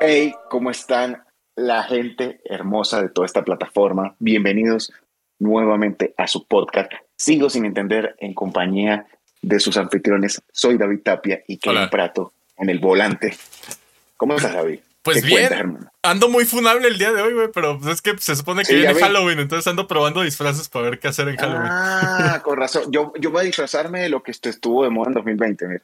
Hey, ¿cómo están la gente hermosa de toda esta plataforma? Bienvenidos nuevamente a su podcast. Sigo sin entender en compañía de sus anfitriones. Soy David Tapia y Kevin. Prato en el volante. ¿Cómo estás, David? Pues ¿Qué bien, cuentas, ando muy funable el día de hoy, güey, pero es que se supone que Sí, viene vi. Halloween, entonces ando probando disfraces para ver qué hacer en Halloween. Ah, con razón. Yo, yo voy a disfrazarme de lo que estu- estuvo de moda en 2020. Mira.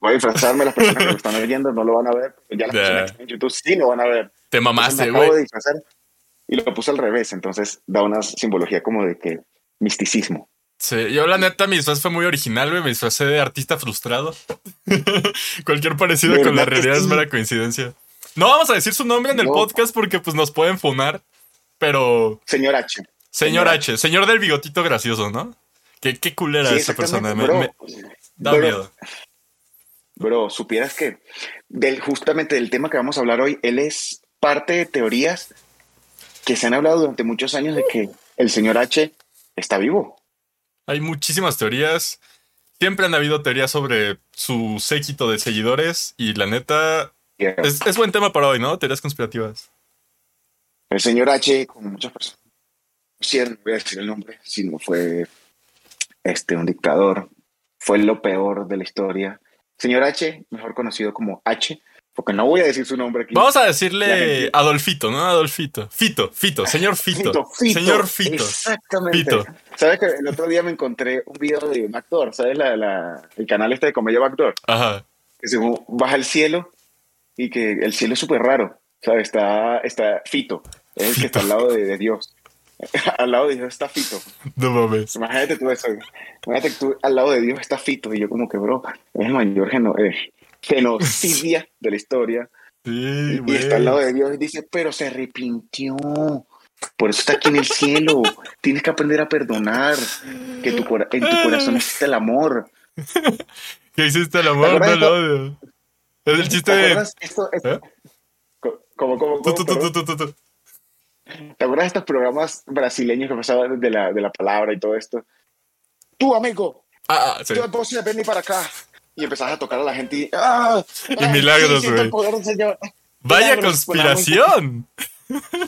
Voy a disfrazarme. Las personas que lo están oyendo no lo van a ver. pero Ya las Ya. personas que están en YouTube sí lo van a ver. Te mamaste, güey. de disfrazar y lo puse al revés. Entonces da una simbología como de que misticismo. Sí, yo la neta mi disfraz fue muy original, güey, me disfracé de artista frustrado. Cualquier parecido con la ¿Verdad que realidad es mera coincidencia. No vamos a decir su nombre en el No. podcast porque pues nos pueden funar, pero Señor H. señor Señor H, señor del bigotito gracioso, ¿no? Qué, qué culera Sí, esa persona, me, da miedo. Bro, supieras que del, justamente del tema que vamos a hablar hoy, él es parte de teorías que se han hablado durante muchos años de que el señor H está vivo. Hay muchísimas teorías. Siempre han habido teorías sobre su séquito de seguidores y la neta es, es buen tema para hoy, ¿no? Teorías conspirativas. El señor H, como muchas personas, no voy a decir el nombre, sino fue este, un dictador, fue lo peor de la historia. Señor H, mejor conocido como H, porque no voy a decir su nombre aquí. Vamos a decirle Adolfito, ¿no? Adolfito. Fito, Fito, señor Fito. Señor Fito. Exactamente. Fito. ¿Sabes que el otro día me encontré un video de Backdoor? ¿Sabes la, la- el canal este de comedia Backdoor? Ajá. Que se baja el cielo y que el cielo es súper raro. ¿Sabes? Está, está Fito, es el que está al lado de, de Dios. al lado de Dios está Fito. No mames. Imagínate tú eso. Imagínate que tú al lado de Dios está Fito. Y yo como que, bro, es el mayor geno, eh, genocidia de la historia. Sí, Y güey. está al lado de Dios y dice, pero se arrepintió. Por eso está aquí en el cielo. Tienes que aprender a perdonar. Que tu en tu corazón existe el amor. ¿Qué hiciste el amor? ¿Te acuerdas No lo odio. Es el chiste ¿Te de. Esto, esto- ¿Eh? tu, tu, tu. ¿Te acuerdas de estos programas brasileños que pasaban de la, de la palabra y todo esto? Tú, amigo, Ah, ah, sí. yo entonces ven para acá. Y empezabas a tocar a la gente y... ¡ah! Y ¡Ay, milagros, el güey. poder del Señor! Vaya Milagros, la conspiración.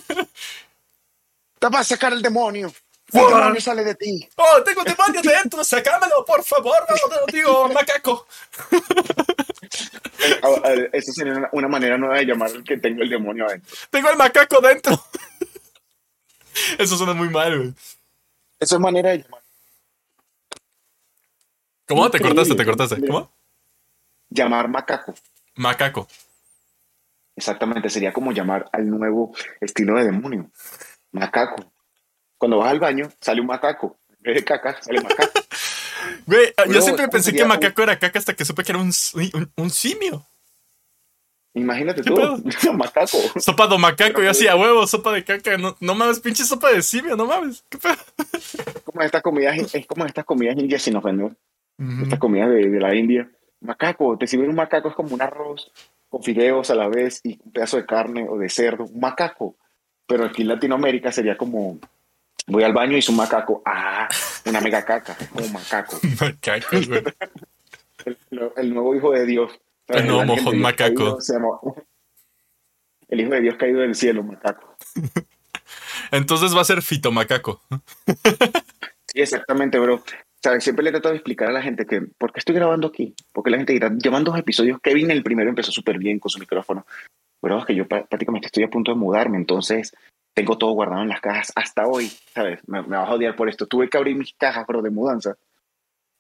Te vas a sacar el demonio. El demonio sale de ti. Oh, tengo demonio dentro, sacámelo, por favor, no te digo, macaco. Ah, ah, Eso sería una, manera nueva de llamar que tengo el demonio adentro. Tengo el macaco dentro. Eso suena muy mal, güey. Eso es manera de llamar. ¿Cómo? ¿Te cortaste? ¿Te cortaste? ¿Cómo? Llamar macaco. Macaco. Exactamente, sería como llamar al nuevo estilo de demonio. Macaco. Cuando vas al baño, sale un macaco. En vez de caca, sale macaco. Güey, yo siempre ¿cómo pensé que un- macaco era caca hasta que supe que era un, un, un simio. Imagínate ¿Qué tú, macaco. Sopa de macaco, Pero, y así a huevo, sopa de caca. No, no mames, pinche sopa de simio, no mames. ¿Qué pedo? Como estas comidas, es como estas comidas indias sin ofender. Ujú. Estas comidas de, de la India. Macaco, te sirven un macaco, es como un arroz con fideos a la vez y un pedazo de carne o de cerdo. Un macaco. Pero aquí en Latinoamérica sería como, voy al baño y es un macaco. Ah, una mega caca, es como un macaco. Macaco, güey. el, el nuevo hijo de Dios. El ángel de mojón macaco. caído se llama- el hijo de Dios caído del cielo, macaco. Entonces va a ser fitomacaco. Sí, exactamente, bro. ¿Sabes? Siempre le trato de explicar a la gente que, ¿por qué estoy grabando aquí? Porque la gente dirá, llevan dos episodios, Kevin el primero empezó súper bien con su micrófono. Pero es que yo prá- prácticamente estoy a punto de mudarme, entonces tengo todo guardado en las cajas hasta hoy, ¿sabes? Me, me vas a odiar por esto. Tuve que abrir mis cajas, bro, de mudanza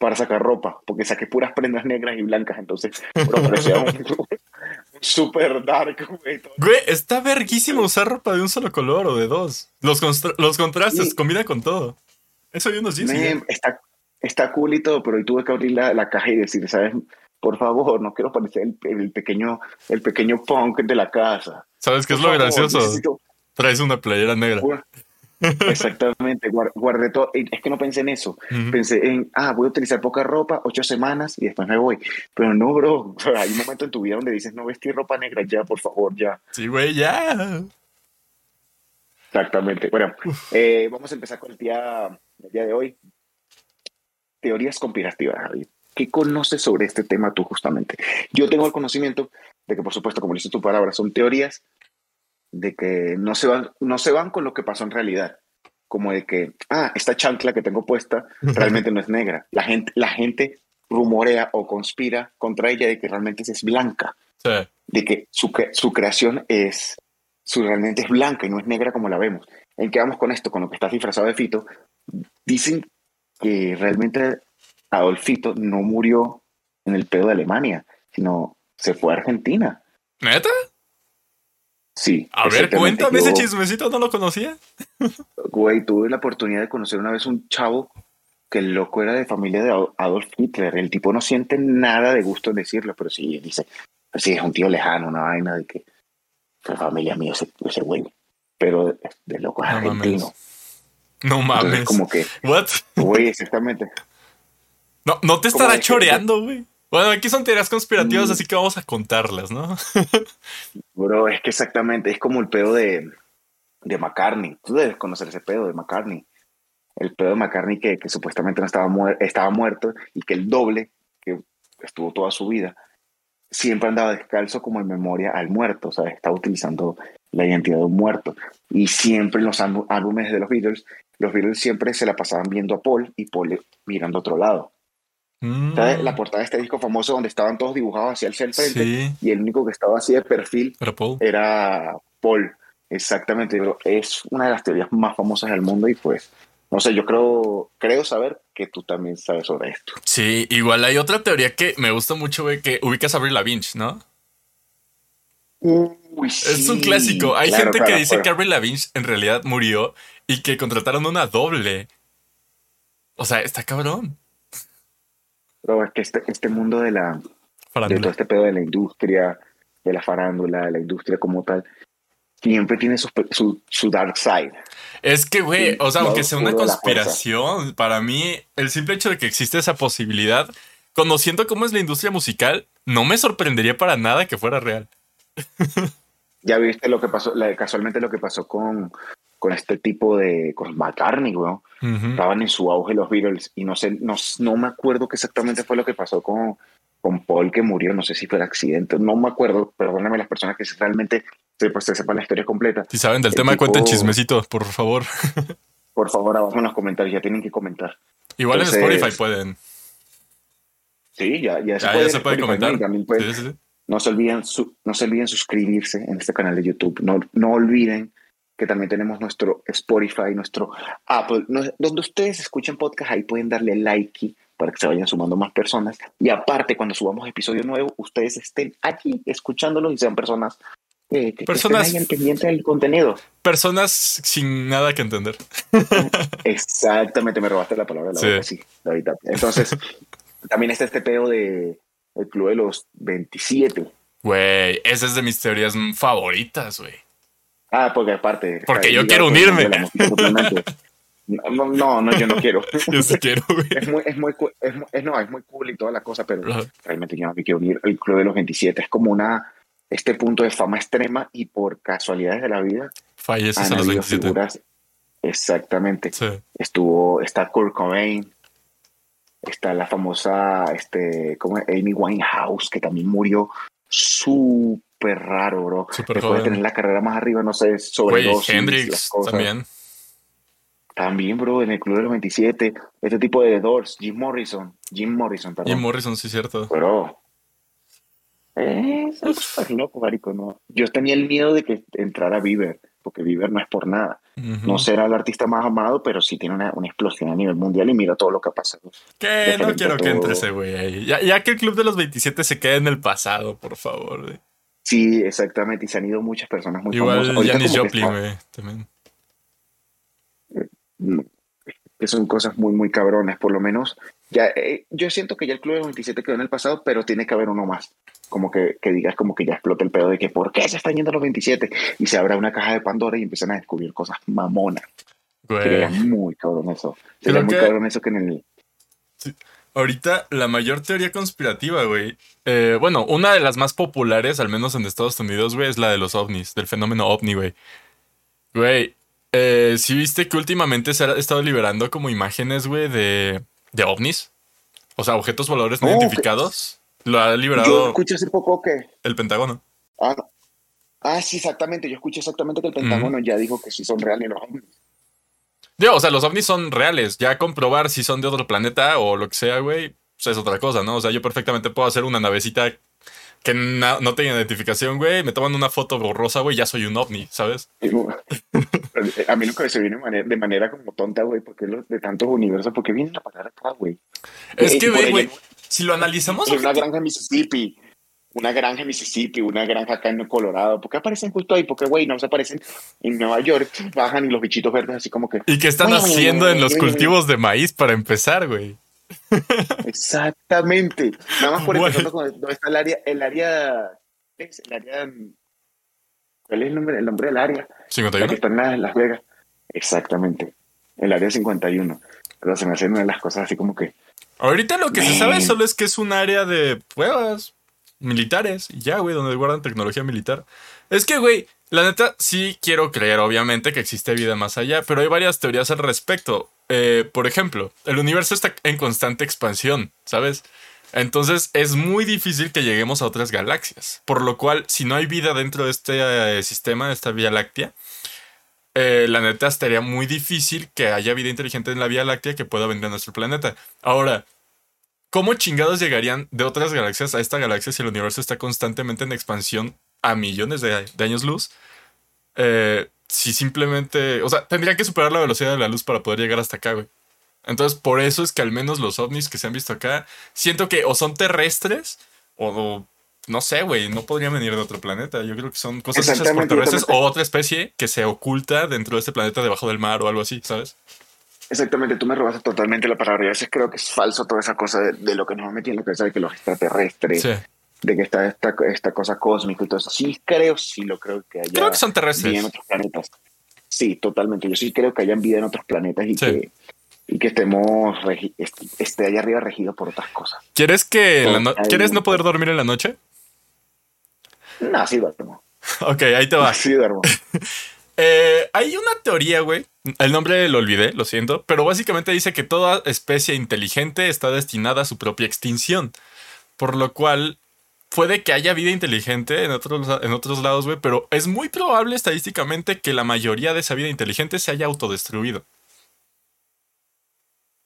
para sacar ropa, porque saqué puras prendas negras y blancas, entonces, bro, parecía un, super dark, güey. Güey, está verguísimo usar ropa de un solo color o de dos. Los, los contrastes Sí. combina con todo. Eso yo nos dice. Men, está, está cool y todo, pero hoy tuve que abrir la, la caja y decir, ¿sabes? Por favor, no quiero parecer el, el pequeño, el pequeño punk de la casa. ¿Sabes qué es lo favor, gracioso? necesito- Traes una playera negra. Exactamente, guar- guardé todo. Es que no pensé en eso. Ujú. Pensé en, ah, voy a utilizar poca ropa, ocho semanas y después me voy. Pero no, bro. Hay un momento en tu vida donde dices, no vestir ropa negra ya, por favor, ya. Sí, güey, ya. Exactamente. Bueno, eh, vamos a empezar con el día, el día de hoy. Teorías conspirativas, Javi. ¿Qué conoces sobre este tema tú justamente? Yo tengo el conocimiento de que por supuesto, como dice tu palabra, son teorías, de que no se van, no se van con lo que pasó en realidad. Como de que, ah, esta chancla que tengo puesta realmente no es negra. La gente, la gente rumorea o conspira contra ella de que realmente es blanca. De que su, su creación es, su realmente es blanca y no es negra como la vemos. ¿En qué vamos con esto? Con lo que está disfrazado de Fito. Dicen que realmente Adolfito no murió en el pedo de Alemania, sino se fue a Argentina. ¿Neta? Sí. A ver, cuéntame ese chismecito, no lo conocía. Güey, tuve la oportunidad de conocer una vez un chavo que el loco era de familia de Adolf Hitler. El tipo no siente nada de gusto en decirlo, pero sí dice, pues sí, es un tío lejano, una vaina de que fue familia mía ese, ese güey. Pero de loco es argentino. No mames. como que. ¿What? Güey, exactamente. No, no te estará choreando, güey. Bueno, aquí son teorías conspirativas, mm. así que vamos a contarlas, ¿no? Bro, es que exactamente, es como el pedo de, de McCartney. Tú debes conocer ese pedo de McCartney. El pedo de McCartney que, que supuestamente no estaba, estaba muerto y que el doble, que estuvo toda su vida, siempre andaba descalzo como en memoria al muerto, o sea, estaba utilizando la identidad de un muerto. Y siempre en los álbumes de los Beatles, los Beatles siempre se la pasaban viendo a Paul y Paul mirando a otro lado. Mm. La portada de este disco famoso donde estaban todos dibujados hacia el frente y el único que estaba así de perfil era Paul. Exactamente, es una de las teorías más famosas del mundo y pues, no sé, yo creo, creo saber que tú también sabes sobre esto. Sí, igual hay otra teoría que me gusta mucho, güey, que ubicas a Avril Lavigne, ¿no? es un clásico. Hay gente que dice que Avril Lavigne en realidad murió y que contrataron una doble. O sea, está cabrón. Pero es que este, este mundo de la. De todo este pedo de la industria, de la farándula, de la industria como tal, siempre tiene su, su, dark side. Es que, güey, o sea, aunque sea una conspiración, para mí, el simple hecho de que existe esa posibilidad, conociendo cómo es la industria musical, no me sorprendería para nada que fuera real. ya viste lo que pasó, casualmente lo que pasó con, con este tipo de. con McCartney, güey. Estaban en su auge los Beatles y no sé, no, no me acuerdo qué exactamente fue lo que pasó con, con Paul que murió, no sé si fue el accidente, no me acuerdo, perdóname las personas que realmente pues, se sepan la historia completa. Si saben del tema, cuenten chismecito, por favor. por favor, abajo en los comentarios, ya tienen que comentar. Igual en Spotify pueden. Sí, ya, ya, se, puede, comentar. No, se olviden no se olviden suscribirse en este canal de YouTube. No, no olviden que también tenemos nuestro Spotify, nuestro Apple, donde ustedes escuchen podcast, ahí pueden darle like para que se vayan sumando más personas. Y aparte, cuando subamos episodio nuevo, ustedes estén aquí escuchándolo y sean personas que, personas estén pendientes del contenido. Personas sin nada que entender. Exactamente, me robaste la palabra de la sí. Entonces, también está este pedo de el Club de los 27. Güey, esa es de mis teorías favoritas, güey. Ah, porque aparte. Porque yo quiero unirme. No, no, yo no quiero. yo sí quiero, Es muy, es muy, es, no, es muy cool y toda la cosa, pero realmente yo no me quiero unir. El Club de los 27 es como una, este punto de fama extrema y por casualidades de la vida. Falleces a los 27. exactamente. Estuvo, está Kurt Cobain, está la famosa, este, como Amy Winehouse, que también murió súper raro, bro. Super Después de tener la carrera más arriba, no sé, sobre dos. Hendrix también. También, bro, en el Club de los 27. Este tipo de Doors, Jim Morrison. Jim Morrison, perdón. Jim Morrison, sí, cierto. Bro. es súper loco, marico, ¿no? Yo tenía el miedo de que entrara Bieber, porque Bieber no es por nada. No será el artista más amado, pero sí tiene una, explosión a nivel mundial y mira todo lo que ha pasado. Que no quiero que entre ese güey ahí. Ya, ya, que el Club de los 27 se quede en el pasado, por favor. Güey. Sí, exactamente. Y se han ido muchas personas muy Igual famosas. Igual Janis Joplin, güey, también. Mm, que son cosas muy, muy cabronas. Por lo menos, ya eh, yo siento que ya el Club de 27 quedó en el pasado, pero tiene que haber uno más. Como que, que digas como que ya explota el pedo de que ¿por qué se están yendo los 27? Y se abra una caja de Pandora y empiezan a descubrir cosas mamonas. Sería muy cabrón eso. Sería muy cabrón eso que en el... Sí. Ahorita la mayor teoría conspirativa, güey. Eh, bueno, una de las más populares, al menos en Estados Unidos, güey, es la de los ovnis, del fenómeno ovni, güey. Güey, eh, ¿sí viste que últimamente se ha estado liberando como imágenes, güey, de, de ovnis? O sea, objetos voladores no identificados. Lo ha Yo liberado escuché hace poco que... el Pentágono. Ah, ah, sí, exactamente. Yo escuché exactamente que el Pentágono ya dijo que sí son reales los ovnis. Digo, o sea, los ovnis son reales. Ya comprobar si son de otro planeta o lo que sea, güey, pues es otra cosa, ¿no? O sea, yo perfectamente puedo hacer una navecita que na- no tenga identificación, güey. Me toman una foto borrosa, güey, ya soy un ovni, ¿sabes? A mí nunca se viene de manera, como tonta, güey, porque de tantos universos, porque vienen a parar acá, güey. Es Eh, que, güey, si lo analizamos, En una granja en Mississippi, una granja en Mississippi, una granja acá en Colorado, ¿por qué aparecen justo ahí? Porque, güey, no se aparecen en Nueva York, bajan y los bichitos verdes así como que... y que están haciendo en los cultivos de maíz para empezar, güey. Exactamente. Nada más por empezando con dónde está el área, el área, ¿qué es? El área, ¿cuál es el nombre, el nombre del área? La que 51. está en Las, Las Vegas. Exactamente. El área 51. Pero se me hace una de las cosas así como que, Ahorita lo que se sabe solo es que es un área de pruebas militares y ya, güey, donde guardan tecnología militar. Es que, güey, la neta sí quiero creer, obviamente, que existe vida más allá, pero hay varias teorías al respecto. Eh, por ejemplo, el universo está en constante expansión, ¿sabes? Entonces es muy difícil que lleguemos a otras galaxias. Por lo cual, si no hay vida dentro de este eh, sistema, de esta Vía Láctea, eh, la neta estaría muy difícil que haya vida inteligente en la Vía Láctea que pueda venir a nuestro planeta. Ahora, ¿cómo chingados llegarían de otras galaxias a esta galaxia si el universo está constantemente en expansión a millones de, de años luz? Eh, si simplemente, o sea, tendría que superar la velocidad de la luz para poder llegar hasta acá, güey. Entonces, por eso es que al menos los ovnis que se han visto acá, siento que o son terrestres o, o no sé, güey, no podrían venir de otro planeta. Yo creo que son cosas hechas por terrestres o otra especie que se oculta dentro de este planeta debajo del mar o algo así, ¿sabes? exactamente, tú me robaste totalmente la palabra. Yo a veces creo que es falso toda esa cosa de, de lo que nos la cabeza de que los extraterrestres, Sí. De que está esta, esta cosa cósmica y todo eso. Sí creo, sí lo creo que haya Creo que son vida en terrestres. otros planetas. Sí, totalmente. Yo sí creo que hayan vida en otros planetas y Sí. que y que estemos esté allá arriba regido por otras cosas. ¿Quieres que no- ¿Quieres no poder dormir en la noche? No, sí duermo. Ok, ahí te va. Sí duermo. Eh, hay una teoría, güey. El nombre lo olvidé, lo siento. Pero básicamente dice que toda especie inteligente está destinada a su propia extinción. Por lo cual, puede que haya vida inteligente en otros, en otros lados, güey. Pero es muy probable estadísticamente que la mayoría de esa vida inteligente se haya autodestruido.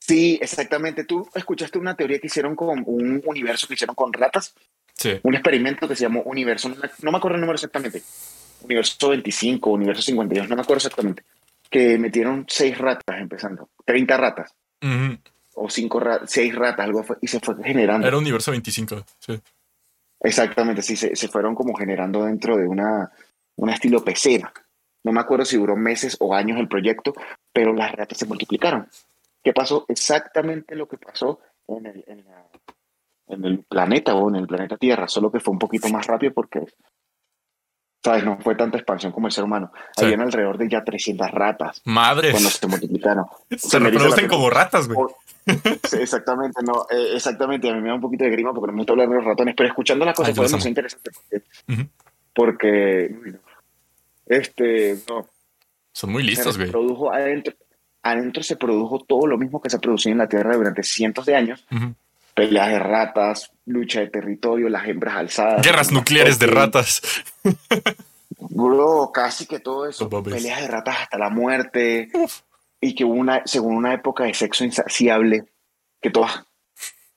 Sí, exactamente. Tú escuchaste una teoría que hicieron con un universo que hicieron con ratas, Sí. un experimento que se llamó Universo, no me, acuerdo el número exactamente, Universo 25, Universo 52, no me acuerdo exactamente, que metieron seis ratas empezando, 30 ratas o cinco ratas, seis ratas, algo fue, y se fue generando. Era universo 25. Sí. Exactamente, sí, se, se fueron como generando dentro de una, una estilo pecera. No me acuerdo si duró meses o años el proyecto, pero las ratas se multiplicaron. ¿Qué pasó? Exactamente lo que pasó en el, en la- en el planeta o en el planeta Tierra, solo que fue un poquito más rápido porque, ¿sabes? No fue tanta expansión como el ser humano. Sí. Habían alrededor de ya 300 ratas Madres. cuando se multiplicaron. Se reproducen piel. como ratas, güey. Sí, exactamente, no, eh, exactamente, a mí me da un poquito de grima porque no me gusta hablar de los ratones, pero escuchando las cosas yo fue demasiado interesante porque, este, no, Son muy listos, güey. produjo adentro, adentro se produjo todo lo mismo que se producía en la Tierra durante cientos de años, peleas de ratas, lucha de territorio, las hembras alzadas. Guerras nucleares de ratas. Bro, casi que todo eso, peleas de ratas hasta la muerte, y que hubo una, según una época de sexo insaciable, que todas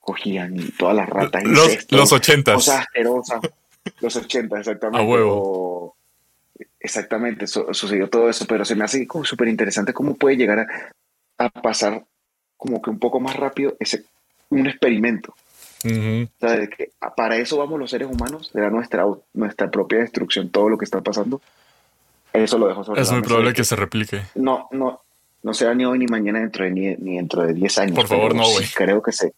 cogían y todas las ratas. Los, incesto, los ochentas. Cosas asquerosas. Los 80, exactamente. A huevo. Exactamente, su- sucedió todo eso, pero se me hace como súper interesante cómo puede llegar a, a pasar como que un poco más rápido ese un experimento. Ujú. O sea, de que para eso vamos los seres humanos, era nuestra, nuestra propia destrucción, todo lo que está pasando. Eso lo dejo sobre Es muy probable que se replique. no, no, no será ni hoy ni mañana dentro de, ni, ni dentro de 10 años. Por favor, no, sí güey. creo que se,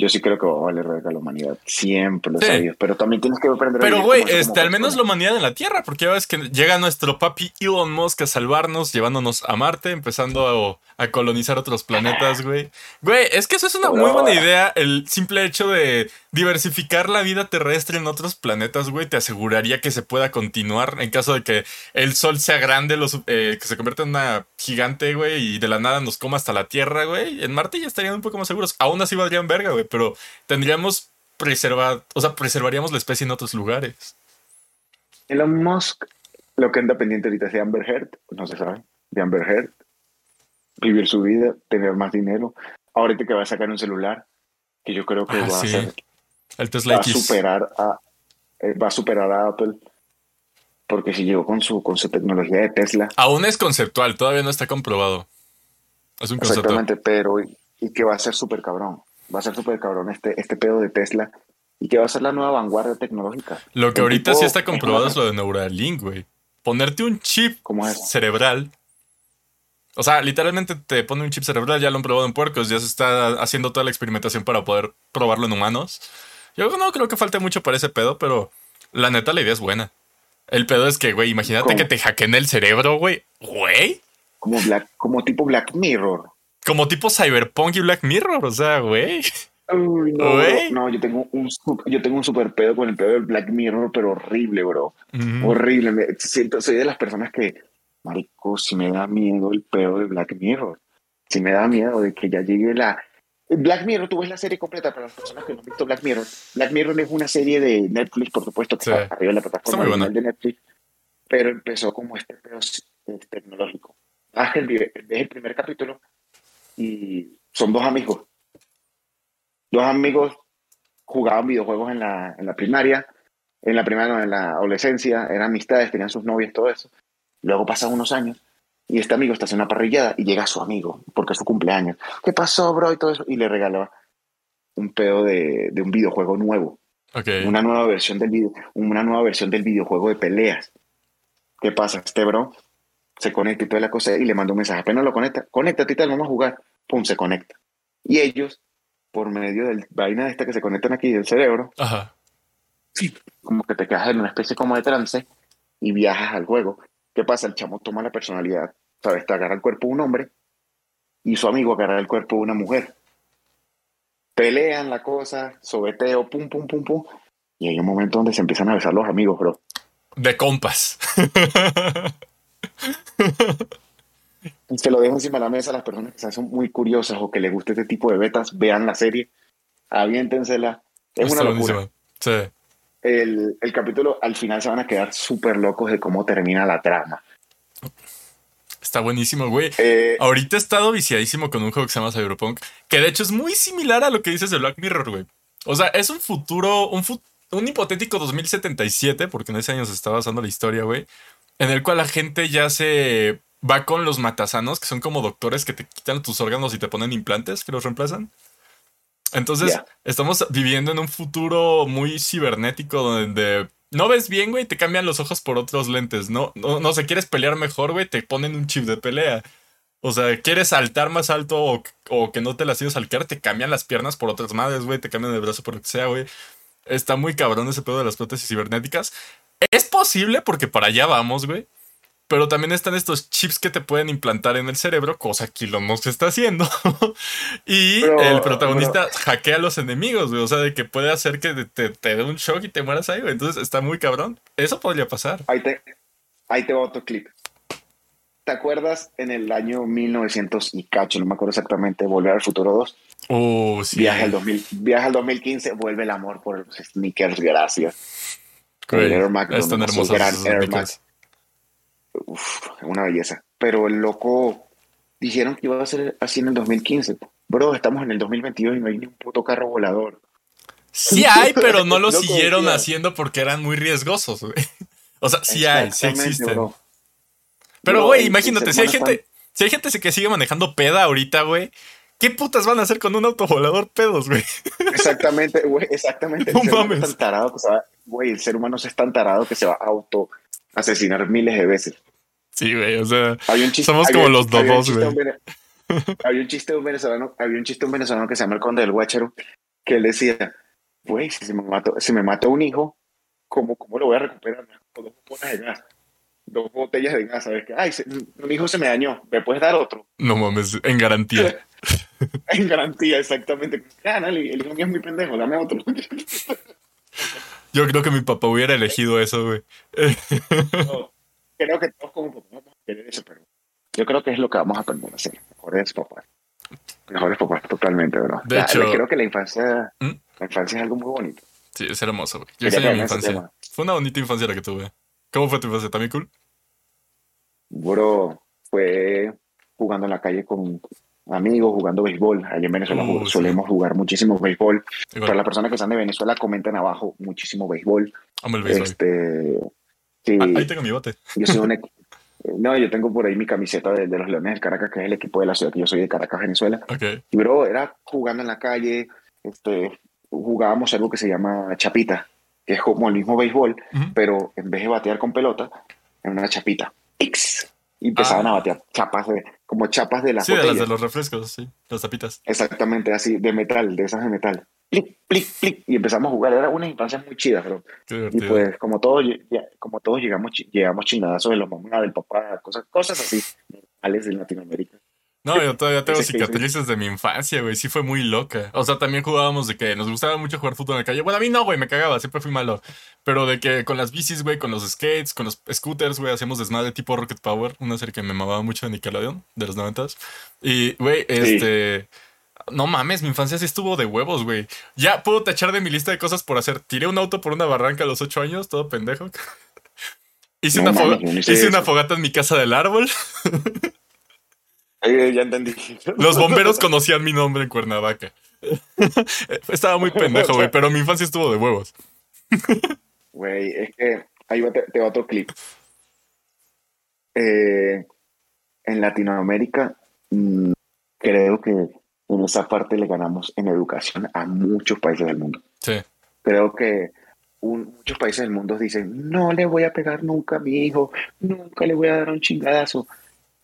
yo sí creo que va a valer verga la humanidad. Siempre lo Sí. Pero también tienes que aprender a Pero, güey, este, al menos la humanidad en la Tierra, porque ya ves que llega nuestro papi Elon Musk a salvarnos, llevándonos a Marte, empezando a, a colonizar otros planetas, güey. Güey, es que eso es una muy buena idea. El simple hecho de diversificar la vida terrestre en otros planetas, güey, te aseguraría que se pueda continuar en caso de que el Sol sea grande, lo su- eh, que se convierta en una gigante, güey, y de la nada nos coma hasta la Tierra, güey. En Marte ya estarían un poco más seguros. Aún así valdrían verga, güey, pero tendríamos preserva, o sea, preservaríamos la especie en otros lugares. Elon Musk, lo que anda pendiente ahorita es de Amber Heard, no se sabe, de Amber Heard, vivir su vida, tener más dinero. Ahorita que va a sacar un celular, que yo creo que Ah, va sí. a ser, El Tesla va a X. superar a, eh, va a superar a Apple, porque si llegó con su, con su tecnología de Tesla, Aún es conceptual, todavía no está comprobado. Es un concepto. exactamente, pero y, y que va a ser súper cabrón, va a ser súper cabrón este, este pedo de Tesla, y que va a ser la nueva vanguardia tecnológica. Lo que ahorita tipo- sí está comprobado es lo de Neuralink, güey. Ponerte un chip ¿Cómo es? cerebral. O sea, literalmente te pone un chip cerebral, ya lo han probado en puercos, ya se está haciendo toda la experimentación para poder probarlo en humanos. Yo no creo que falte mucho para ese pedo, pero la neta la idea es buena. El pedo es que, güey, imagínate ¿Cómo? que te hackeen el cerebro, güey. Güey. Como, Black, como tipo Black Mirror. Como tipo Cyberpunk y Black Mirror, o sea, güey. Uy, no, Güey. no, yo tengo un yo tengo un super pedo con el pedo del Black Mirror, pero horrible, bro. Horrible. Me siento, soy de las personas que, marico, si me da miedo el pedo de Black Mirror. Si me da miedo de que ya llegue la. Black Mirror, tú ves la serie completa para las personas que no han visto Black Mirror. Black Mirror es una serie de Netflix, por supuesto, que Sí. está arriba de la plataforma original de Netflix, pero empezó como este pedo eh, tecnológico. Haz el, ves el primer capítulo y son dos amigos. Dos amigos jugaban videojuegos en la, en la primaria, en la primaria, no, en la adolescencia, eran amistades, tenían sus novias, todo eso. Luego pasan unos años y este amigo está haciendo una parrillada y llega su amigo, porque es su cumpleaños. ¿Qué pasó, bro? Y todo eso. Y le regala un pedo de, de un videojuego nuevo, Ok. una nueva versión del video, una nueva versión del videojuego de peleas. ¿Qué pasa? Este bro se conecta y toda la cosa y le manda un mensaje. Apenas lo conecta, conéctate y tal, vamos a jugar. Pum, se conecta. Y ellos, por medio del vaina esta que se conectan aquí del cerebro, Ajá. como que te quedas en una especie como de trance y viajas al juego. ¿Qué pasa? El chamo toma la personalidad, ¿sabes? Te agarra el cuerpo de un hombre y su amigo agarra el cuerpo de una mujer. Pelean la cosa, sobeteo, pum, pum, pum, pum. Y hay un momento donde se empiezan a besar los amigos, bro. De compas. Se lo dejo encima de la mesa a las personas que son muy curiosas o que les guste este tipo de betas, vean la serie, aviéntensela. Es Está una locura. buenísimo. Sí. El, el capítulo, al final se van a quedar súper locos de cómo termina la trama. Está buenísimo, güey. Eh, Ahorita he estado viciadísimo con un juego que se llama Cyberpunk, que de hecho es muy similar a lo que dices de Black Mirror, güey. O sea, es un futuro, un, fu- un hipotético 2077, porque en ese año se está basando la historia, güey, en el cual la gente ya se va con los matasanos, que son como doctores que te quitan tus órganos y te ponen implantes que los reemplazan. Entonces, estamos viviendo en un futuro muy cibernético donde no ves bien, güey, te cambian los ojos por otros lentes. No, no, no sé, quieres pelear mejor, güey, te ponen un chip de pelea. O sea, quieres saltar más alto o, o que no te las ido saltar, te cambian las piernas por otras madres, güey, te cambian el brazo por lo que sea, güey. Está muy cabrón ese pedo de las prótesis cibernéticas. Es posible porque para allá vamos, güey. Pero también están estos chips que te pueden implantar en el cerebro, cosa que Elon Musk está haciendo. y Pero- el protagonista hackea a los enemigos, güey. O sea, de que puede hacer que te, te dé un shock y te mueras ahí, güey. Entonces está muy cabrón. Eso podría pasar. ahí, te, ahí te va otro clip. ¿Te acuerdas en el año 1900 y cacho, no me acuerdo exactamente, Volver al Futuro 2? Oh, sí. Viaja al, 2000, viaja al 2015, vuelve el amor por los sneakers, gracias. El Air Max, hermosos gran esos Air sneakers. Max. Uf, una belleza. Pero el loco dijeron que iba a ser así en el 2015. Bro, estamos en el 2022 y no hay ni un puto carro volador. Sí hay, pero no lo siguieron tío. haciendo porque eran muy riesgosos, güey. O sea, sí hay, sí existen. bro. Pero, güey, el- imagínate, el si hay gente, si hay gente que sigue manejando peda ahorita, güey, ¿qué putas van a hacer con un autovolador pedos, güey? Exactamente, güey, exactamente. El No ser humano es tan tarado que se va, güey, el ser humano es tan tarado que se va a auto asesinar miles de veces. Sí, güey, o sea, chiste, Somos como los un de güey. Había un chiste de un venezolano, había un chiste de un venezolano que se llama el Conde del Guacharo, que él decía, güey, si se me mató, si me mató un hijo, ¿cómo, cómo lo voy a recuperar? Con dos botellas de gas. Dos botellas de gas, ¿sabes qué? Ay, se- un hijo se me dañó, ¿me puedes dar otro? no mames, en garantía. En garantía, exactamente. Ah, el hijo mío es muy pendejo, dame otro. Yo creo que mi papá hubiera elegido eso, güey. No, creo que todos como papás vamos a querer eso, pero yo creo que es lo que vamos a aprender a hacer. Mejores papás. Mejores papás, totalmente, bro. De hecho- creo que la infancia. ¿Mm? La infancia es algo muy bonito. Sí, es hermoso, güey. Yo extraño mi infancia. Fue una bonita infancia la que tuve. ¿Cómo fue tu infancia? ¿También cool? Bro, fue jugando en la calle con amigos, jugando béisbol. Allá en Venezuela uh, solemos jugar muchísimo béisbol. Para las personas que están de Venezuela, comenten abajo muchísimo béisbol. Amo el béisbol. Este, ah, ahí tengo mi bote. Yo soy un, no, yo tengo por ahí mi camiseta de, los Leones del Caracas, que es el equipo de la ciudad que yo soy de Caracas, Venezuela. Okay. Y bro, era jugando en la calle, este, jugábamos algo que se llama chapita, que es como el mismo béisbol, pero en vez de batear con pelota, en una chapita. X. Y empezaban ah. a batear chapas de, como chapas de las Sí, de las de los refrescos, sí, las tapitas. Exactamente, así, de metal, de esas de metal y empezamos a jugar. Era una infancia muy chida, bro. Y pues, como todos, como todos llegamos, llegamos chingadazos de los mamás, del papá, cosas, cosas así, normales de Latinoamérica. No, yo todavía tengo cicatrices de mi infancia, güey. Sí fue muy loca. O sea, también jugábamos de que nos gustaba mucho jugar fútbol en la calle. Bueno, a mí no, güey, me cagaba, siempre fui malo. Pero de que con las bicis, güey, con los skates, con los scooters, güey, hacíamos desmadre tipo Rocket Power, una serie que me mamaba mucho de Nickelodeon, de los noventas. Y, güey, este... No mames, mi infancia sí estuvo de huevos, güey. Ya puedo tachar de mi lista de cosas por hacer. Tiré un auto por una barranca a los ocho años, todo pendejo. hice, una, hice una, fogata en mi casa del árbol. ya entendí. Los bomberos conocían mi nombre en Cuernavaca. Estaba muy pendejo, güey, pero mi infancia estuvo de huevos. Güey, es que ahí va, te, va otro clip. Eh, en Latinoamérica, mm, creo que en esa parte le ganamos en educación a muchos países del mundo. Sí. Creo que muchos países del mundo dicen, no le voy a pegar nunca a mi hijo, nunca le voy a dar un chingadazo.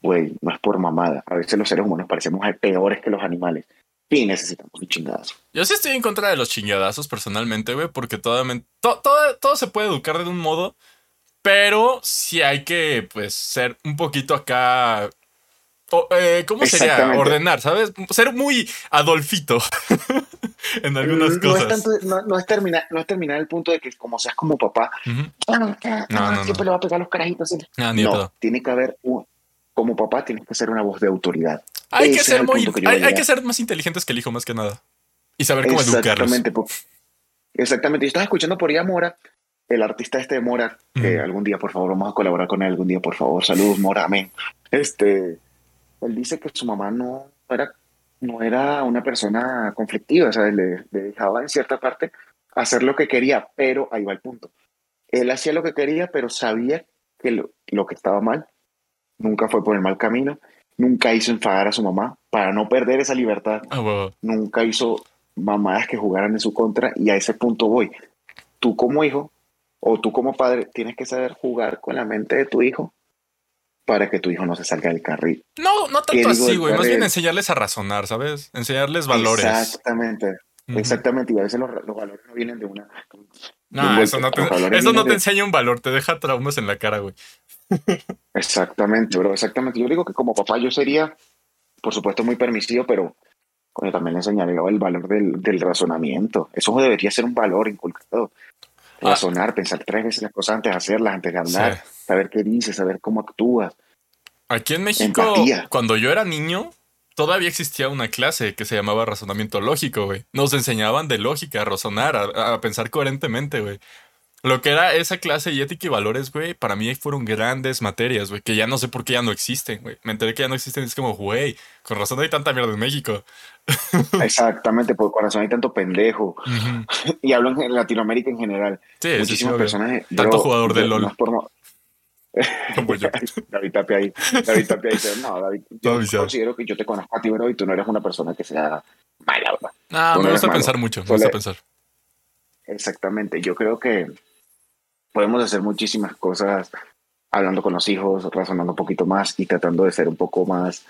Güey, no es por mamada. A veces los seres humanos parecemos peores que los animales. Y necesitamos un chingadazo. Yo sí estoy en contra de los chingadazos personalmente, güey, porque todo, todo, todo se puede educar de un modo, pero sí hay que, pues, ser un poquito acá eh, ¿Cómo sería ordenar? ¿Sabes? Ser muy Adolfito en algunas cosas. no, es terminar, no es terminar el punto de que como seas como papá, no, siempre le va a pegar los carajitos. No, tiene que haber, como papá tienes que ser una voz de autoridad. Hay que ser muy, hay, que ser más inteligentes que el hijo, más que nada. Y saber cómo educarlos. Exactamente. Exactamente. Yo estaba escuchando por ahí a Mora, el artista este de Mora, que algún día, por favor, vamos a colaborar con él algún día, por favor. Saludos, Mora, amén. Este, él dice que su mamá no era, no era una persona conflictiva, o sea, le, dejaba en cierta parte hacer lo que quería, pero ahí va el punto. Él hacía lo que quería, pero sabía que lo, que estaba mal nunca fue por el mal camino, nunca hizo enfadar a su mamá para no perder esa libertad, ah, nunca hizo mamadas que jugaran en su contra y a ese punto voy. Tú como hijo o tú como padre tienes que saber jugar con la mente de tu hijo para que tu hijo no se salga del carril. No, no tanto así, güey. Más bien enseñarles a razonar, ¿sabes? Enseñarles valores. Exactamente. Exactamente. Y a veces los, valores no vienen de una. No, eso no te, eso no te enseña un valor, te deja traumas en la cara, güey. Exactamente, bro. Exactamente. Yo digo que como papá yo sería, por supuesto, muy permisivo, pero también le enseñaría el valor del, razonamiento. Eso debería ser un valor inculcado. Ah. Razonar, pensar tres veces las cosas antes de hacerlas, antes de hablar saber qué dices, saber cómo actúas. Aquí en México, cuando yo era niño, todavía existía una clase que se llamaba razonamiento lógico, güey. Nos enseñaban de lógica, a razonar, a, pensar coherentemente, güey. Lo que era esa clase y ética y valores, güey, para mí fueron grandes materias, güey, que ya no sé por qué ya no existen, güey. Me enteré que ya no existen y es como, güey, con razón hay tanta mierda en México. Exactamente, por corazón hay tanto pendejo. y hablo en Latinoamérica en general. Sí, Muchísimas personas. Tanto jugador de LOL. David Tapia ahí. David Tapia dice, no, David, yo considero que yo te conozco a ti, bro, y tú no eres una persona que sea mala, ¿verdad? Ah, me gusta pensar mucho, me gusta pensar. Exactamente, yo creo que podemos hacer muchísimas cosas hablando con los hijos, razonando un poquito más y tratando de ser un poco más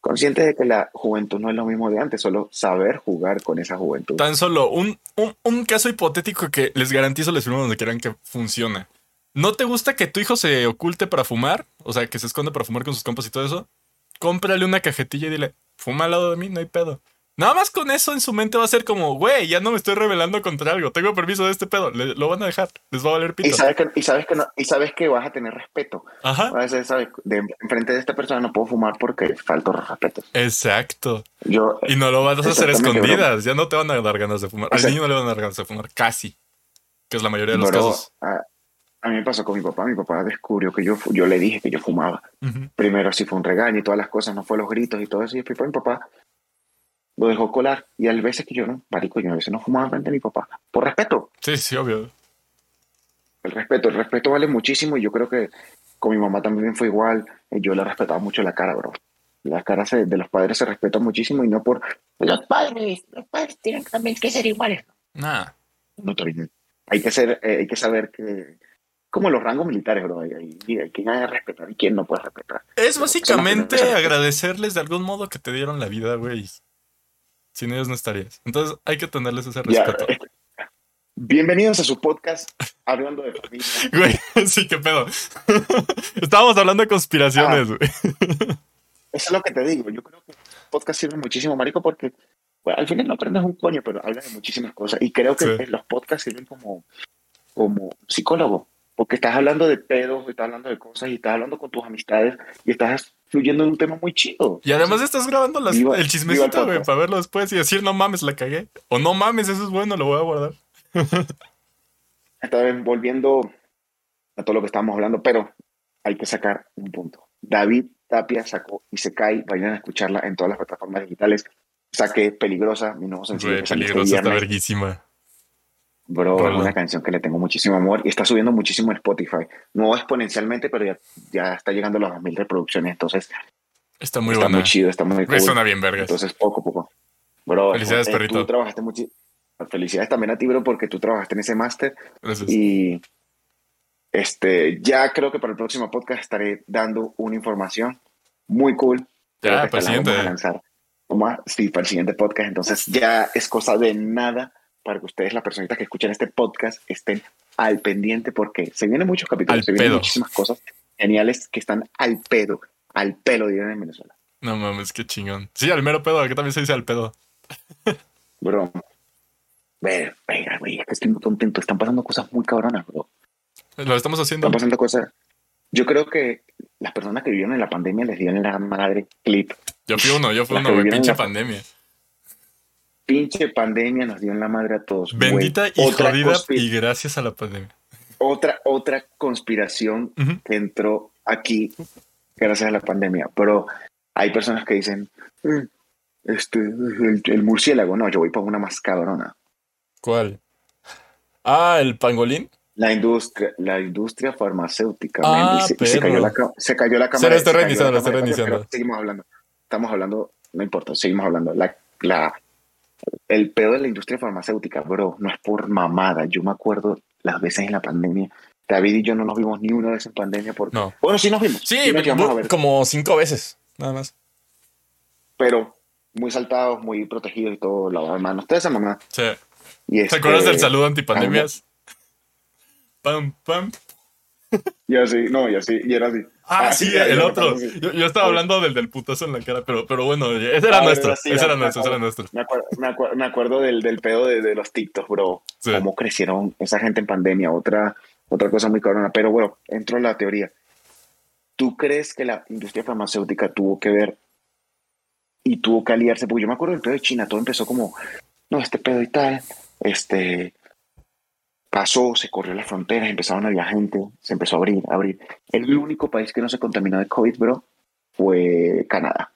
conscientes de que la juventud no es lo mismo de antes, solo saber jugar con esa juventud. Tan solo un, un, un caso hipotético que les garantizo les firmo donde quieran que funcione. ¿No te gusta que tu hijo se oculte para fumar? O sea, que se esconde para fumar con sus compas y todo eso. Cómprale una cajetilla y dile, fuma al lado de mí, no hay pedo. Nada más con eso en su mente va a ser como, güey, ya no me estoy rebelando contra algo. Tengo permiso de este pedo. Le- lo van a dejar. Les va a valer Y pito. sabes que, y sabes que, no- y sabes que vas a tener respeto. Ajá. A veces, ¿sabes? De, enfrente de esta persona no puedo fumar porque falto respeto. Exacto. Yo, Y no lo vas a hacer escondidas. Ya no te van a dar ganas de fumar. Al niño no le van a dar ganas de fumar. Casi. Que es la mayoría de los bro, casos. a, a mí me pasó con mi papá. Mi papá descubrió que yo, yo le dije que yo fumaba. Primero así fue un regaño y todas las cosas, no fue los gritos y todo eso. Y después mi papá lo dejó colar. Y a veces que yo no, marico, yo a veces no fumaba frente a mi papá. Por respeto. Sí, sí, obvio. El respeto, el respeto vale muchísimo y yo creo que con mi mamá también fue igual. Yo le respetaba mucho la cara, bro. La cara se- de los padres se respeta muchísimo y no por Los padres, los padres tienen también que ser iguales. Nah. no. Hay que ser, eh, hay que saber que como los rangos militares, bro. Hay, hay, hay que respetar y quien no puede respetar. Es básicamente Somos- agradecerles de algún modo que te dieron la vida, güey. Sin ellos no estarías. Entonces hay que tenerles ese respeto. este, bienvenidos a su podcast hablando de familia. Güey, sí, qué pedo. Estábamos hablando de conspiraciones, Ah. güey. Eso es lo que te digo. Yo creo que el podcast sirve muchísimo, marico, porque bueno, al final no aprendes un coño, pero hablas de muchísimas cosas. Y creo que Sí. los podcasts sirven como, como psicólogo, porque estás hablando de pedos, estás hablando de cosas y estás hablando con tus amistades y estás fluyendo en un tema muy chido. Y además estás grabando las- Viva- el chismecito, güey, para verlo después y decir, no mames, la cagué. O no mames, eso es bueno, lo voy a guardar. Esta vez volviendo a todo lo que estábamos hablando, pero hay que sacar un punto. David Tapia sacó y se cae, vayan a escucharla en todas las plataformas digitales. Saqué Peligrosa, mi nuevo sencillo. Salió este peligroso, está verguísima. Bro, es una canción que le tengo muchísimo amor y está subiendo muchísimo en Spotify. No exponencialmente, pero ya, ya está llegando a las 2.000 reproducciones. Entonces, Está muy está buena. muy chido, está muy cool. suena bien, vergas. Entonces, poco a poco. Bro, Felicidades, eh, perrito. Tú trabajaste mucho. Felicidades también a ti, bro, porque tú trabajaste en ese máster Gracias. y este, ya creo que para el próximo podcast estaré dando una información muy cool. Ya, para el la vamos a siguiente. lanzar. Sí, para el siguiente podcast. Entonces ya es cosa de nada para que ustedes, las personitas que escuchan este podcast, estén al pendiente porque se vienen muchos capítulos, Al se vienen muchísimas cosas geniales que están al pedo, al pelo, dirán en Venezuela. No mames, qué chingón. Sí, al mero pedo, que también se dice al pedo. Bro, ver, venga, güey, es que estoy muy contento. Están pasando cosas muy cabronas, bro. Lo estamos haciendo. Están pasando cosas. Yo creo que las personas que vivieron en la pandemia les dieron la madre clip. Yo fui uno, yo fui Las uno, güey, pinche la- pandemia. Pinche pandemia nos dio en la madre a todos. Bendita y Otra jodida y gracias a la pandemia. otra, otra conspiración que entró aquí gracias a la pandemia. Pero hay personas que dicen, "Mm, este, el, el murciélago, no, yo voy para una más cabrona. ¿Cuál? Ah, el pangolín. La industria, la industria farmacéutica, Ah, man, se, cayó la, se cayó la cámara. se cayó reiniciando, la está cámara, reiniciando. Seguimos hablando. Estamos hablando, no importa, seguimos hablando. La, la, el pedo de la industria farmacéutica, bro, no es por mamada. Yo me acuerdo las veces en la pandemia. David y yo no nos vimos ni una vez en pandemia. Porque, No. Bueno, sí nos vimos. Sí, nos llegamos a ver, como cinco veces, nada más. pero muy saltados, muy protegidos y todo, manos, toda esa mamá. Sí. Y ¿Te este, acuerdas del saludo antipandemias? Pam, pam. Y así, no, y así, y era así. Ah, sí, el otro. Yo, yo estaba hablando del del putazo en la cara, pero, pero bueno, ese era Ah, nuestro. sí, ese era me nuestro, ese era nuestro. Me acuerdo, me acuerdo, me acuerdo del, del pedo de, de los TikToks, bro. Sí. Cómo crecieron esa gente en pandemia. Otra, otra cosa muy cabrona. Pero bueno, entro en la teoría. ¿Tú crees que la industria farmacéutica tuvo que ver y tuvo que aliarse? Porque yo me acuerdo del pedo de China. Todo empezó como, no, este pedo y tal. Este pasó, se corrió las fronteras, empezaron a viajar gente, se empezó a abrir, a abrir. El único país que no se contaminó de COVID, bro, fue Canadá.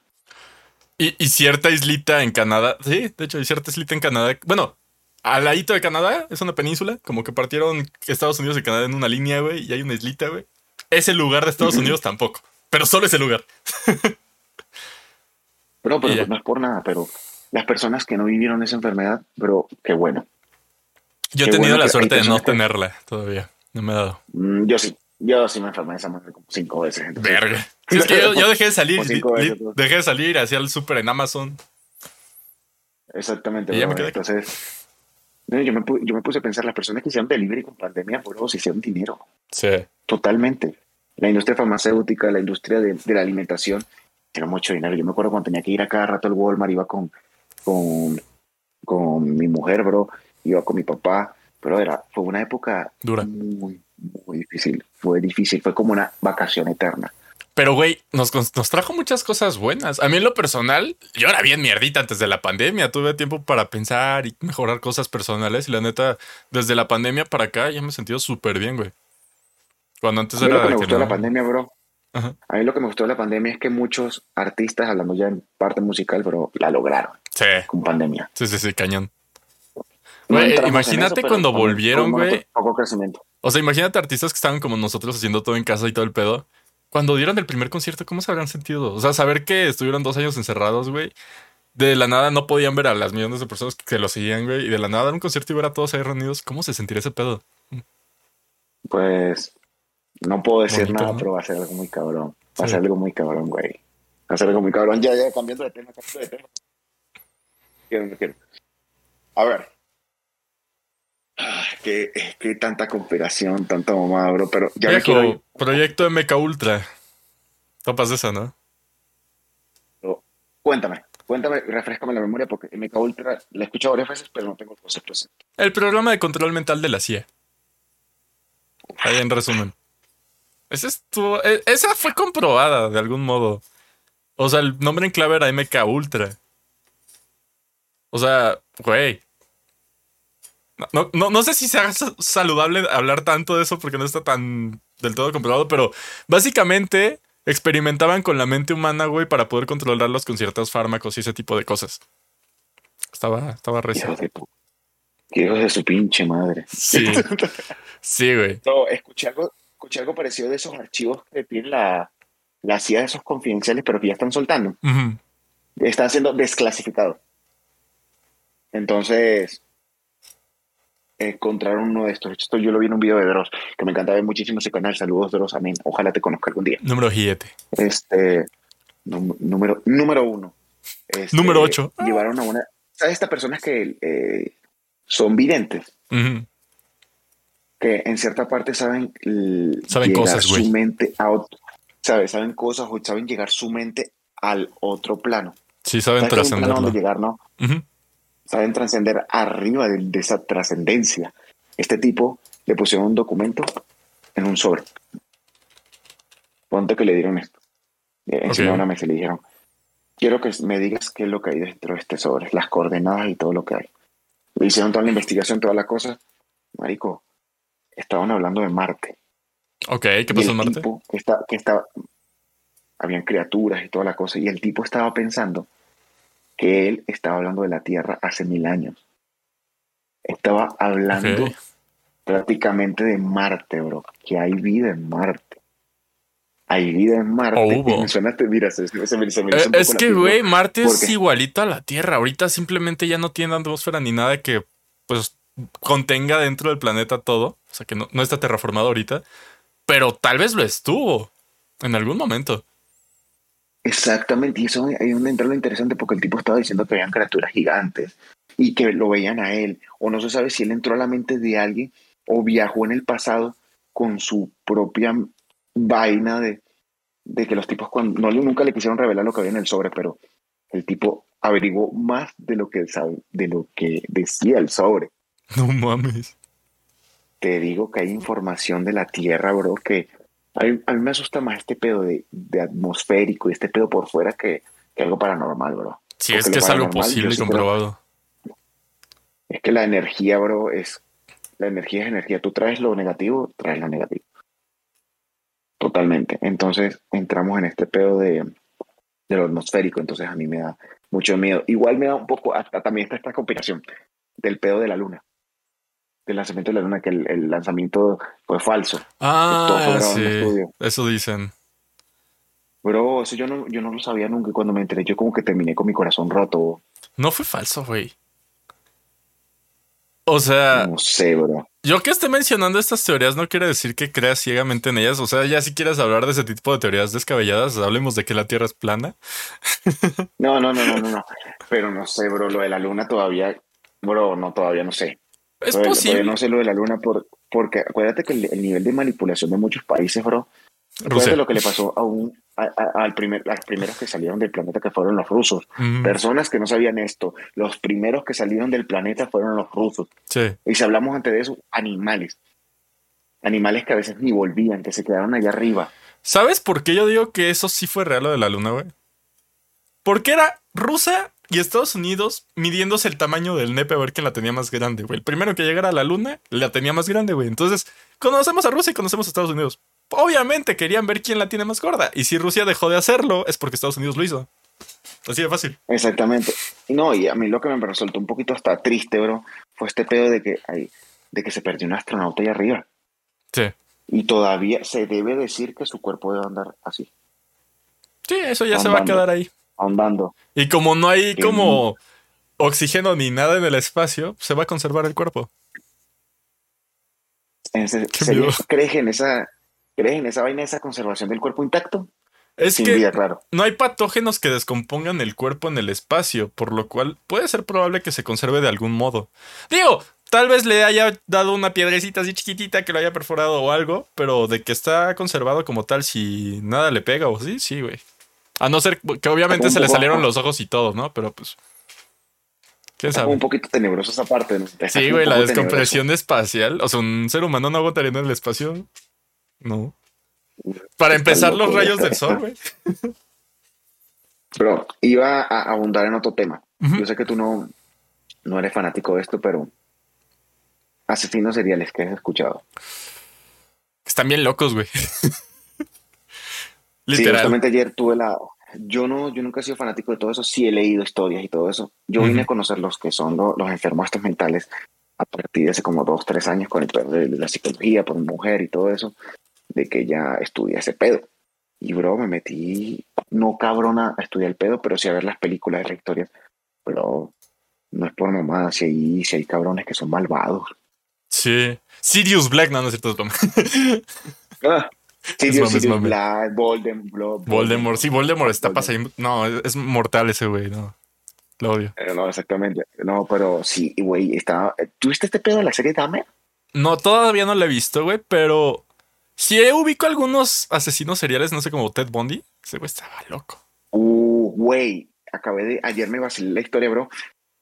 Y, y cierta islita en Canadá. Sí, de hecho, hay cierta islita en Canadá. Bueno, al ladito de Canadá es una península. Como que partieron Estados Unidos y Canadá en una línea, güey. Y hay una islita, güey. Ese lugar de Estados. Unidos tampoco. Pero solo ese lugar. Bro, pero ya. no es por nada, pero las personas que no vivieron esa enfermedad, bro, qué bueno. Yo he tenido bueno la suerte de no tenerla todavía. No me ha dado. Mm, yo sí, yo sí me enfermé de esa madre como cinco veces. entonces- Verga. Sí, es que yo, yo dejé de salir. Dejé de salir hacia el súper en Amazon. Exactamente, Y ya bro, me quedé. entonces... no, Yo me, yo me puse a pensar, las personas que hicieron delivery con pandemia, bro, se hicieron dinero. Sí. Totalmente. La industria farmacéutica, la industria de, de la alimentación, hicieron mucho dinero. Yo me acuerdo cuando tenía que ir a cada rato al Walmart, iba con con, con mi mujer, bro. Iba con mi papá. Pero era, fue una época Dura. muy, muy difícil. Fue difícil. Fue como una vacación eterna. Pero, güey, nos, nos trajo muchas cosas buenas. A mí, en lo personal, yo era bien mierdita antes de la pandemia. Tuve tiempo para pensar y mejorar cosas personales. Y la neta, desde la pandemia para acá, ya me he sentido súper bien, güey. Cuando antes A mí era lo que me que gustó de la no. pandemia, bro. Ajá. A mí lo que me gustó de la pandemia es que muchos artistas, hablando ya en parte musical, pero la lograron Sí, con pandemia. sí, sí, sí, cañón. Güey, imagínate eso, cuando volvieron, güey. Poco crecimiento. O sea, imagínate artistas que estaban como nosotros haciendo todo en casa y todo el pedo. Cuando dieron el primer concierto, ¿cómo se habrán sentido? O sea, saber que estuvieron dos años encerrados, güey. De la nada no podían ver a las millones de personas que lo seguían, güey. Y de la nada dar un concierto y ver a todos ahí reunidos. ¿Cómo se sentiría ese pedo? Pues no puedo decir Bonito, nada, ¿no? pero va a ser algo muy cabrón. Va a ser algo muy cabrón, güey. Va a ser algo muy cabrón. Ya, ya, cambiando de tema, cambiando de tema. Quiero, no quiero. A ver. Ah, que, es que tanta conspiración, tanta mamada, bro. Pero ya me quiero. Viejo, proyecto MK Ultra. Topas de esa, ¿no? Pero Cuéntame, cuéntame, refrescame la memoria porque MK Ultra la he escuchado varias veces, pero no tengo el concepto. El programa de control mental de la CIA. Ahí en resumen. Ese estuvo, e- esa fue comprobada de algún modo. O sea, el nombre en clave era MK Ultra. O sea, güey. No, no, no, sé si sea sa- saludable hablar tanto de eso porque no está tan del todo comprobado, pero básicamente experimentaban con la mente humana, güey, para poder controlarlos con ciertos fármacos y ese tipo de cosas. Estaba, estaba recio. Hijos de Hijos de su pinche madre. Sí. Sí, güey. No, escuché algo, escuché algo parecido de esos archivos que tiene la, la CIA de esos confidenciales, pero que ya están soltando. Están siendo desclasificados. Entonces, encontraron uno de estos. Esto yo lo vi en un video de Dross, que me encanta ver muchísimo ese canal. Saludos, Dross, amén. Ojalá te conozca algún día. Número 7. Este, número, número uno. Este, Número ocho. Llevaron a una. ¿Sabes estas personas que eh, son videntes? Que en cierta parte saben. Saben cosas, güey. Su mente a otro. ¿Sabes? Saben cosas o saben llegar su mente al otro plano. Sí, saben ¿Sabes que hay un plano trascenderlo. llegar, no? Ujú. Saben trascender arriba de, de esa trascendencia. Este tipo le pusieron un documento en un sobre. Ponte que le dieron esto. Eh, Encima Ok. de una mesa y le dijeron, quiero que me digas qué es lo que hay dentro de este sobre, las coordenadas y todo lo que hay. Le hicieron toda la investigación, toda la cosa. Marico, estaban hablando de Marte. Ok, ¿qué pasó en Marte? tipo que está, que estaba, habían criaturas y toda la cosa, y el tipo estaba pensando que él estaba hablando de la Tierra hace mil años. Estaba hablando prácticamente de Marte, bro, que hay vida en Marte. Hay vida en Marte. O hubo. Y me suena, mira, se, se me, se me hizo Eh, un poco es que, güey. Marte ¿Por es igualito a la Tierra. Ahorita simplemente ya no tiene atmósfera ni nada que, pues, contenga dentro del planeta todo. O sea, que no, no está terraformado ahorita. Pero tal vez lo estuvo en algún momento. Exactamente, y eso ahí es donde entra lo interesante porque el tipo estaba diciendo que habían criaturas gigantes y que lo veían a él, o no se sabe si él entró a la mente de alguien o viajó en el pasado con su propia vaina de, de que los tipos cuando no le- nunca le quisieron revelar lo que había en el sobre, pero el tipo averiguó más de lo que sabe, de lo que decía el sobre. No mames. Te digo que hay información de la Tierra, bro, que a mí, a mí me asusta más este pedo de, de atmosférico y este pedo por fuera que, que algo paranormal, bro. Sí, Porque es que es algo posible y creo- comprobado. Es que la energía, bro, es. La energía es energía. Tú traes lo negativo, traes lo negativo. Totalmente. Entonces entramos en este pedo de, de lo atmosférico. Entonces a mí me da mucho miedo. Igual me da un poco. Hasta también está esta conspiración del pedo de la luna. Del lanzamiento de la luna, que el, el lanzamiento fue falso. Ah, sí. Eso dicen. Bro, eso yo no, yo no lo sabía nunca. Cuando me enteré, yo como que terminé con mi corazón roto. No fue falso, güey. O sea, No sé, bro. yo que esté mencionando estas teorías no quiere decir que creas ciegamente en ellas. O sea, ya si quieres hablar de ese tipo de teorías descabelladas, hablemos de que la Tierra es plana. No, no, no, no, no, no. Pero no sé, bro, lo de la luna todavía, bro, no, todavía no sé. Es posible. no sé lo de la luna por, porque acuérdate que el, el nivel de manipulación de muchos países, bro, acuérdate Rusia. lo que le pasó a un, a- a- al primer, las primeros que salieron del planeta que fueron los rusos. Ujú. Personas que no sabían esto, los primeros que salieron del planeta fueron los rusos. Sí. Y si hablamos antes de eso, animales. Animales que a veces ni volvían, que se quedaron allá arriba. ¿Sabes por qué yo digo que eso sí fue real lo de la luna, güey? Porque era Rusia y Estados Unidos midiéndose el tamaño del nepe a ver quién la tenía más grande, güey. El primero que llegara a la luna la tenía más grande, güey. Entonces, conocemos a Rusia y conocemos a Estados Unidos. Obviamente querían ver quién la tiene más gorda. Y si Rusia dejó de hacerlo, es porque Estados Unidos lo hizo. Así de fácil. Exactamente. No, y a mí lo que me resultó un poquito hasta triste, bro, fue este pedo de que, ay, de que se perdió un astronauta ahí arriba. Sí. Y todavía se debe decir que su cuerpo debe andar así, Sí, eso ya se va a quedar ahí. Andando. Y como no hay como oxígeno ni nada en el espacio, se va a conservar el cuerpo. Sería- miedo. ¿Crees en esa, crees en esa vaina, esa conservación del cuerpo intacto? Es Sin que vida, claro. no hay patógenos que descompongan el cuerpo en el espacio, por lo cual puede ser probable que se conserve de algún modo. Digo, tal vez le haya dado una piedrecita así chiquitita que lo haya perforado o algo, pero de que está conservado como tal, si nada le pega o sí, sí, güey. A no ser que obviamente se le salieron los ojos y todo, ¿no? Pero pues. ¿Quién sabe? un poquito tenebroso esa parte. ¿no? Sí, güey, la descompresión espacial. O sea, un ser humano no aguantaría en el espacio. No. Para Está empezar, los rayos del sol, güey. Pero iba a abundar en otro tema. Yo sé que tú no, no eres fanático de esto, pero asesinos seriales que has escuchado. Están bien locos, güey. Sí, Literal. justamente ayer tuve la... Yo no, yo nunca he sido fanático de todo eso, sí he leído historias y todo eso. Yo vine Ujú. a conocer los que son lo- los enfermos estos mentales a partir de hace como dos, tres años con el pedo de la psicología por mujer y todo eso, de que ya estudia ese pedo. Y bro, me metí, no cabrona a estudiar el pedo, pero sí a ver las películas de la historia. Pero no es por mamada, si hay, si hay cabrones que son malvados. Sí. Sirius Black, no, no es cierto, es broma. Ah, Sirius, Sirius. Black, Voldemort, Voldemort. Sí, Voldemort está pasando. No, es mortal ese güey, no. Lo odio. Eh, No, exactamente. No, pero sí, güey, estaba... ¿Tuviste este pedo de la serie Dahmer? No, todavía no lo he visto, güey, pero. Si ubico algunos asesinos seriales, no sé, como Ted Bundy. Ese güey estaba loco. Uh, güey, acabé de... Ayer me vacilé la historia, bro.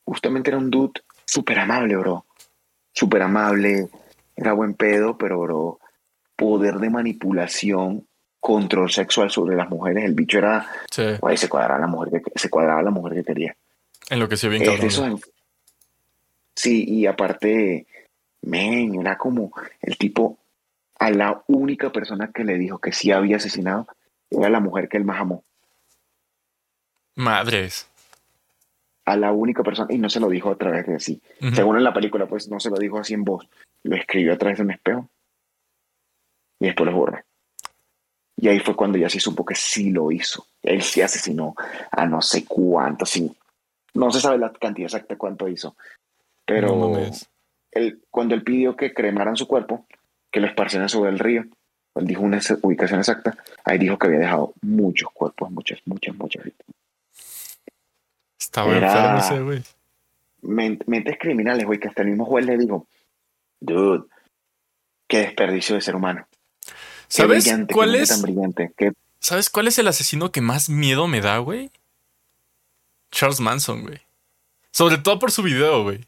Justamente era un dude súper amable, bro. Súper amable. Era buen pedo, pero, bro, poder de manipulación, control sexual sobre las mujeres. El bicho era... Sí. Güey, se cuadraba la mujer que, se cuadraba la mujer que quería. Enloqueció bien Es de cabrón. esos güey. en- Sí, y aparte, men, era como el tipo, a la única persona que le dijo que sí había asesinado, era la mujer que él más amó. Madres. A la única persona, y no se lo dijo a través de sí. Ujú. Según en la película, pues no se lo dijo así en voz, lo escribió a través de un espejo y después lo borró. Y ahí fue cuando ya se supo que sí lo hizo. Él sí asesinó a no sé cuánto, sí. No se sabe la cantidad exacta cuánto hizo. Pero No él, cuando él pidió que cremaran su cuerpo, que lo esparcieran sobre el río, él dijo una ubicación exacta, ahí dijo que había dejado muchos cuerpos, muchas, muchas, muchas víctimas. Estaba Era- enfermo güey. Men- Mentes criminales, güey, que hasta el mismo juez le dijo, dude, qué desperdicio de ser humano. ¿Sabes brillante, cuál es? tan brillante. Qué- ¿Sabes cuál es el asesino que más miedo me da, güey? Charles Manson, güey. Sobre todo por su video, güey.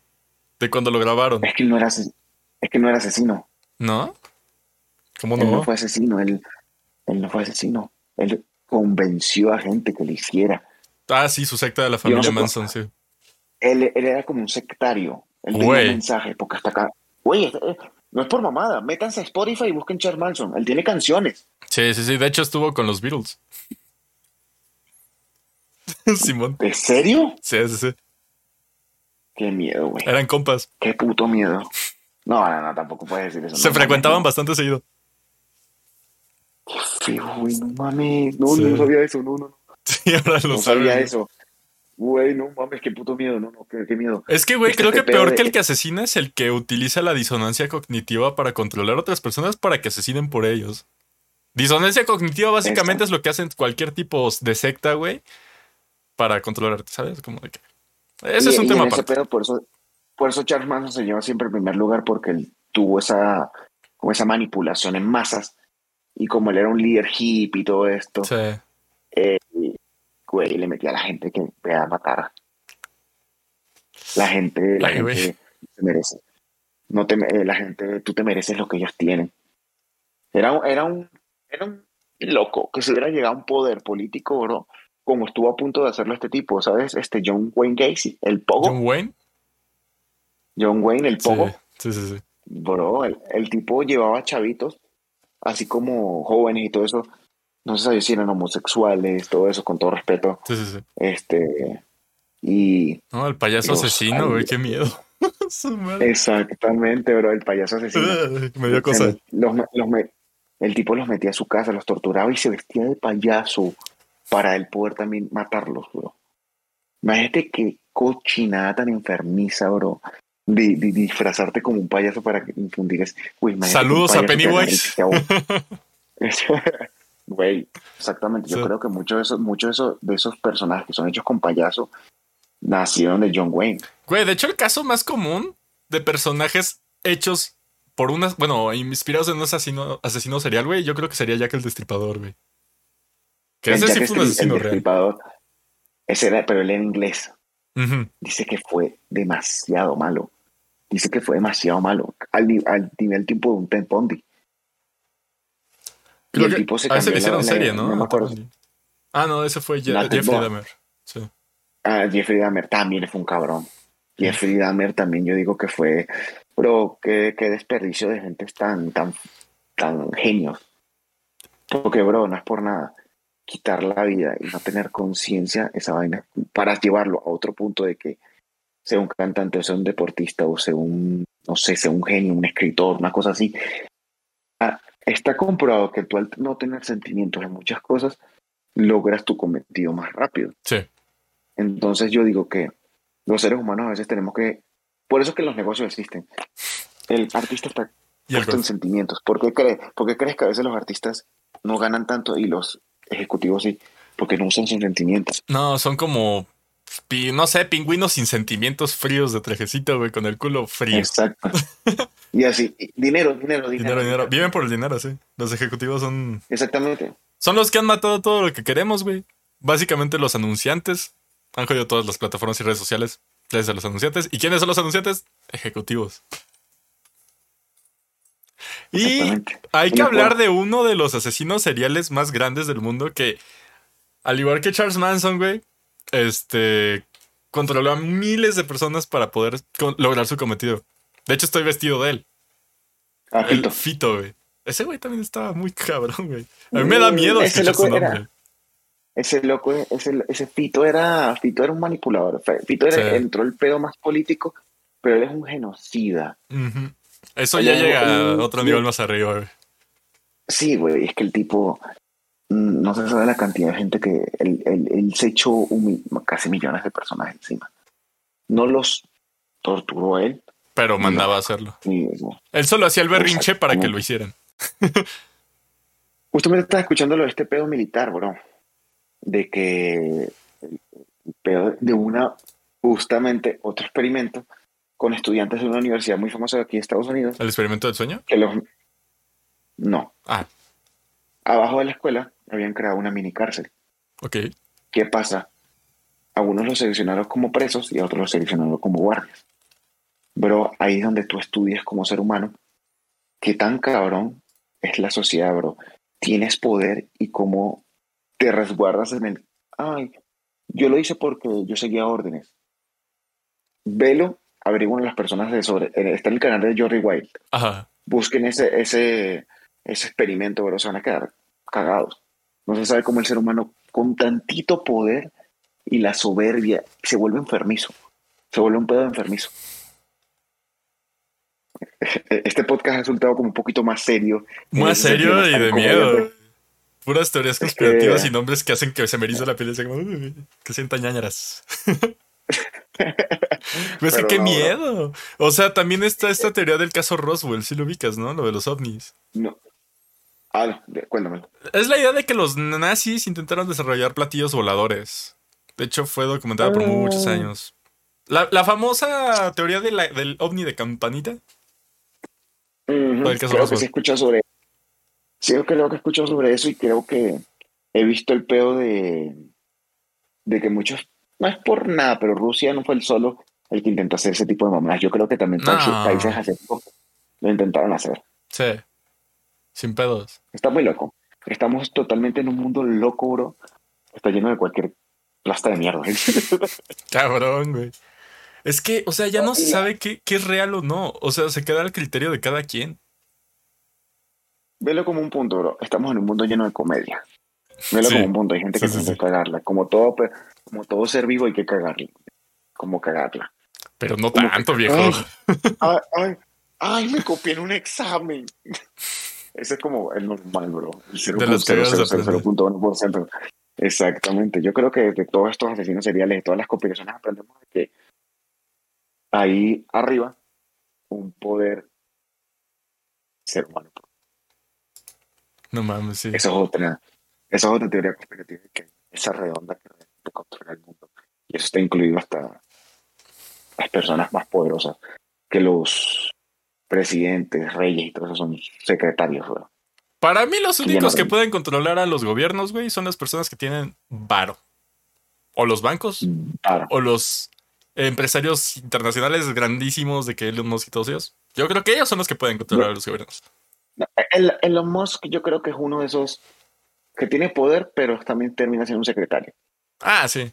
De cuando lo grabaron. es que no era, es que no era asesino. ¿No? ¿Cómo Él no no? fue asesino, él, él no fue asesino. Él convenció a gente que lo hiciera. Ah, sí, su secta de la no familia sé Manson, sí. Él, él era como un sectario. Él tenía Güey. mensajes, porque hasta acá. Güey, eh, no es por mamada. Métanse a Spotify y busquen Charles Manson. Él tiene canciones. Sí, sí, sí. De hecho, estuvo con los Beatles. Simón. ¿De serio? Sí, sí, sí. Qué miedo, güey. Eran compas. Qué puto miedo. No, no, no, tampoco puedes decir eso. Se no, frecuentaban no, bastante seguido. Qué feo, güey. No mames. No, Sí. no sabía eso. No, no, no. Sí, ahora lo No sabía eso. Güey, no mames, qué puto miedo. No, no, qué, qué miedo. Es que, güey, Este creo que peor de- que el que asesina es el que utiliza la disonancia cognitiva para controlar a otras personas para que asesinen por ellos. Disonancia cognitiva básicamente es lo que hacen cualquier tipo de secta, güey, para controlarte, ¿sabes? Como de que... Ese Y- es un y tema en ese aparte. pedo, por eso, por eso Charles Manson se lleva siempre en primer lugar porque él tuvo esa, como esa manipulación en masas y como él era un líder hippie y todo esto, Sí. eh, güey, le metía a la gente que a matar. La gente, la gente se merece. No te, eh, la gente, tú te mereces lo que ellos tienen. Era, un- era un, era un loco que se hubiera llegado a un poder político, bro, como estuvo a punto de hacerlo este tipo, ¿sabes? Este John Wayne Gacy, el Pogo. John Wayne. John Wayne, el Sí, Pogo. sí, sí. sí. Bro, el, el tipo llevaba chavitos, así como jóvenes y todo eso. No sabía si eran homosexuales, todo eso, con todo respeto. Sí, sí, sí. Este. Y No, el payaso Dios, asesino, güey, qué miedo. Exactamente, bro, el payaso asesino. Me dio cosa. los los el tipo los metía a su casa, los torturaba y se vestía de payaso para él poder también matarlos, bro. Imagínate qué cochinada tan enfermiza, bro. De, de disfrazarte como un payaso para que infundir Saludos a Pennywise. Güey, exactamente. Yo Sí. creo que muchos de esos, muchos de esos, de esos personajes que son hechos con payaso nacieron de John Wayne. Güey, de hecho, el caso más común de personajes hechos por unas, bueno, inspirados en un asesino, asesino serial, güey, yo creo que sería Jack el Destripador, güey. Que El ese sí fue un asesino el real. Destripador, Ese era, pero él era inglés. Dice que fue demasiado malo. Dice que fue demasiado malo, al, ni- al nivel tipo de un Ted Bundy. Y el que tipo se a ese le hicieron serie, ¿no? no me acuerdo. Ah, no, ese fue Je- Jeffrey. Dahmer. Sí. Ah, Jeffrey Dahmer también fue un cabrón. Jeffrey Dahmer también yo digo que fue, bro, qué, qué desperdicio de gente tan, tan, tan genios. Porque, bro, no es por nada. Quitar la vida y no tener conciencia, esa vaina, para llevarlo a otro punto de que sea un cantante o sea un deportista o sea un, no sé, sea un genio, un escritor, una cosa así. Ah, está comprobado que tú al no tener sentimientos en muchas cosas, logras tu cometido más rápido. Sí. Entonces yo digo que los seres humanos a veces tenemos que... Por eso es que los negocios existen. El artista está Y puesto en sentimientos. ¿Por qué, cree, ¿Por qué crees que a veces los artistas no ganan tanto y los ejecutivos sí? Porque no usan sus sentimientos. No, son como, no sé, pingüinos sin sentimientos fríos de trajecito, güey, con el culo frío. Exacto. y así, dinero, dinero, dinero. Dinero, dinero. Viven por el dinero, sí. Los ejecutivos son Exactamente. Son los que han matado todo lo que queremos, güey. Básicamente los anunciantes han jodido todas las plataformas y redes sociales gracias a los anunciantes. ¿Y quiénes son los anunciantes? Ejecutivos. Y hay que hablar de uno de los asesinos seriales más grandes del mundo que, al igual que Charles Manson, güey, este, controló a miles de personas para poder lograr su cometido. De hecho, estoy vestido de él. Ah, El Fito. Fito, güey. Ese güey también estaba muy cabrón, güey. A mí me da miedo Mm, Ese escuchar su loco era- nombre. Ese loco, ese, ese Fito era, Fito era un manipulador. Fito era, Sí. entró el pedo más político, pero él es un genocida. Eso ya llega a otro nivel más arriba, güey. Sí, güey, es que el tipo, no se sabe la cantidad de gente que él, él- él se echó un casi millones de personas encima. No los torturó él, Pero mandaba a hacerlo. no. Él solo hacía el berrinche para que lo hicieran. Justamente estaba escuchando lo de este pedo militar, bro. De que pedo de una, justamente otro experimento con estudiantes de una universidad muy famosa de aquí de Estados Unidos, ¿El experimento del sueño? que los... No, Ah, abajo de la escuela habían creado una mini cárcel. ok. ¿Qué pasa? A unos los seleccionaron como presos y a otros los seleccionaron como guardias. Bro, ahí es donde tú estudias como ser humano qué tan cabrón es la sociedad, bro. Tienes poder y cómo te resguardas en el... Ay, yo lo hice porque yo seguía órdenes. Velo, averigüen las personas de sobre... eh, Está en el canal de Jordi Wild. Ajá. Busquen ese, ese, ese experimento, bro. Se van a quedar cagados. No se sabe cómo el ser humano con tantito poder y la soberbia se vuelve enfermizo. Se vuelve un pedo enfermizo. Este podcast ha resultado como un poquito más serio. Más sentido, serio y de miedo. Puras teorías conspirativas que- y nombres que hacen que se me la piel y sea como, "Uy, que sientan ñañaras. Pues que Pero qué no, miedo. O sea, también está esta teoría del caso Roswell, si lo ubicas, ¿no? Lo de los ovnis. No. Ah, cuéntamelo. Es la idea de que los nazis intentaron desarrollar platillos voladores. De hecho, fue documentada por muchos Ah. años. La, la famosa teoría de la- del ovni de campanita. Creo que sí he escuchado sobre Sí, creo que he escuchado sobre eso y creo que he visto el peo de, de que muchos, no es por nada, pero Rusia no fue el solo el que intentó hacer ese tipo de mamadas. Yo creo que también No. muchos países asiáticos lo intentaron hacer. Sí. Sin pedos. Está muy loco. Estamos totalmente en un mundo loco, bro. Está lleno de cualquier plasta de mierda. Cabrón, güey. Es que, o sea, ya no se sabe qué, qué es real o no. O sea, se queda al criterio de cada quien. Velo como un punto, bro. Estamos en un mundo lleno de comedia. Velo Sí. como un punto. Hay gente que Sí, tiene sí. que cagarla. Como todo, como todo ser vivo hay que cagarla. Como cagarla. Pero no Como que- tanto, viejo. Ay, ay, ay, me copié en un examen. Ese es como el normal, bro. El De las cagadas de 0.0001%. Exactamente. Yo creo que de todos estos asesinos seriales, de todas las conspiraciones, aprendemos de que ahí arriba un poder ser humano. No mames, sí. Esa es otra, esa es otra teoría conspirativa que esa redonda que controla el mundo. Y eso está incluido hasta las personas más poderosas, que los presidentes, reyes y todo eso son secretarios. bro. Para mí, los únicos no que pueden controlar a los gobiernos, güey, son las personas que tienen varo. O los bancos, Claro. o los empresarios internacionales grandísimos de que Elon Musk y todos ellos. Yo creo que ellos son los que pueden controlar a los gobiernos. El, Elon Musk yo creo que es uno de esos que tiene poder, pero también termina siendo un secretario. Ah, sí.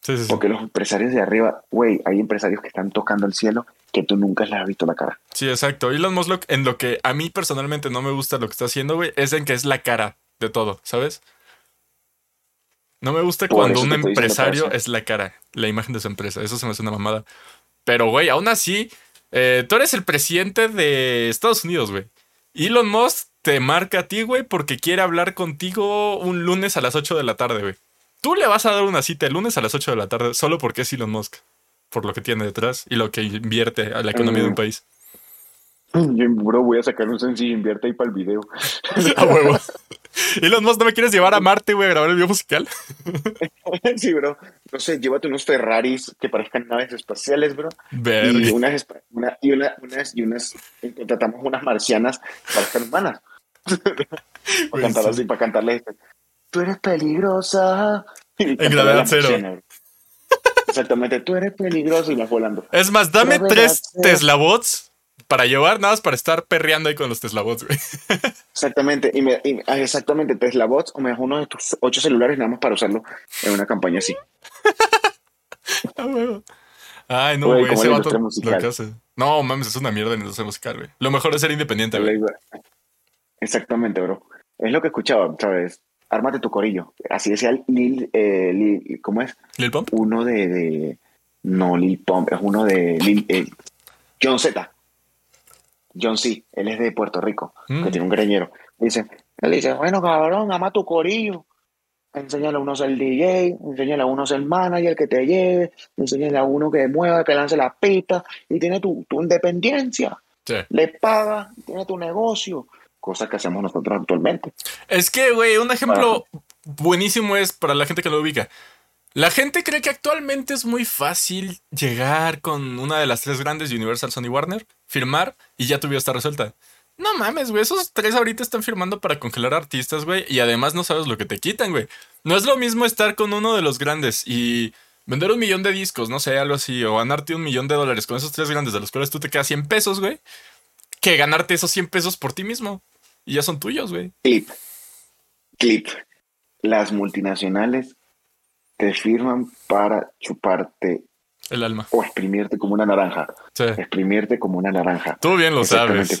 Sí, sí, sí. Porque los empresarios de arriba, güey, hay empresarios que están tocando el cielo que tú nunca les has visto la cara. Sí, exacto. Elon Musk, en lo que a mí personalmente no me gusta lo que está haciendo, güey, es en que es la cara de todo, ¿sabes? No me gusta Por cuando un empresario es la cara, la imagen de su empresa. Eso se me hace una mamada. Pero, güey, aún así, eh, tú eres el presidente de Estados Unidos, güey. Elon Musk te marca a ti, güey, porque quiere hablar contigo un lunes a las 8 de la tarde, güey. Tú le vas a dar una cita el lunes a las 8 de la tarde solo porque es Elon Musk. Por lo que tiene detrás y lo que invierte a la economía de un Mm. país. Yo, bro, voy a sacar un sencillo, invierte ahí para el video. A huevo. Elon Musk, ¿no me quieres llevar a Marte, güey, a grabar el video musical? sí, bro. No sé, llévate unos Ferraris que parezcan naves espaciales, bro. Y unas, una- y una- unas, y unas, contratamos unas marcianas que parezcan humanas. para cantar sí. así, para cantarle este. Tú eres peligrosa. Cantarle gravedad cero. marciana. Exactamente, tú eres peligroso y las volando. Es más, dame Gravedad tres cero. Tesla bots para llevar, nada más para estar perreando ahí con los Tesla bots, güey. Exactamente, y me, y- ah, exactamente, Tesla Bots, o me das uno de tus ocho celulares nada más para usarlo en una campaña así. Ay, no, Güey, ese vato lo que hace. No, mames, es una mierda en industria musical, güey. Lo mejor es ser independiente, güey. Exactamente, bro. Es lo que escuchaba, ¿sabes? Ármate tu corillo. Así decía Lil, eh, Lil- ¿cómo es? Lil Pump. Uno de, de- no Lil Pump, es uno de Lil, eh, John Z. John C, él es de Puerto Rico, Mm. que tiene un greñero. Dice, él dice, bueno, cabrón, ama tu corillo. Enséñale a uno a ser DJ, enséñale a uno a ser manager que te lleve, enséñale a uno que mueva, que lance la pista y tiene tu, tu independencia. Sí. Le paga, tiene tu negocio. Cosa que hacemos nosotros actualmente. Es que, güey, un ejemplo buenísimo es para la gente que lo ubica. La gente cree que actualmente es muy fácil llegar con una de las tres grandes de Universal, Sony Warner, firmar y ya tu vida está resuelta. No mames, güey, esos tres ahorita están firmando para congelar artistas, güey, y además no sabes lo que te quitan, güey. No es lo mismo estar con uno de los grandes y vender un millón de discos, no sé, algo así, o ganarte un millón de dólares con esos tres grandes de los cuales tú te quedas 100 pesos, güey, que ganarte esos 100 pesos por ti mismo. Y ya son tuyos, güey. Clip. Clip. Las multinacionales te firman para chuparte El alma. o exprimirte como una naranja. Sí. Exprimirte como una naranja. Tú bien lo sabes.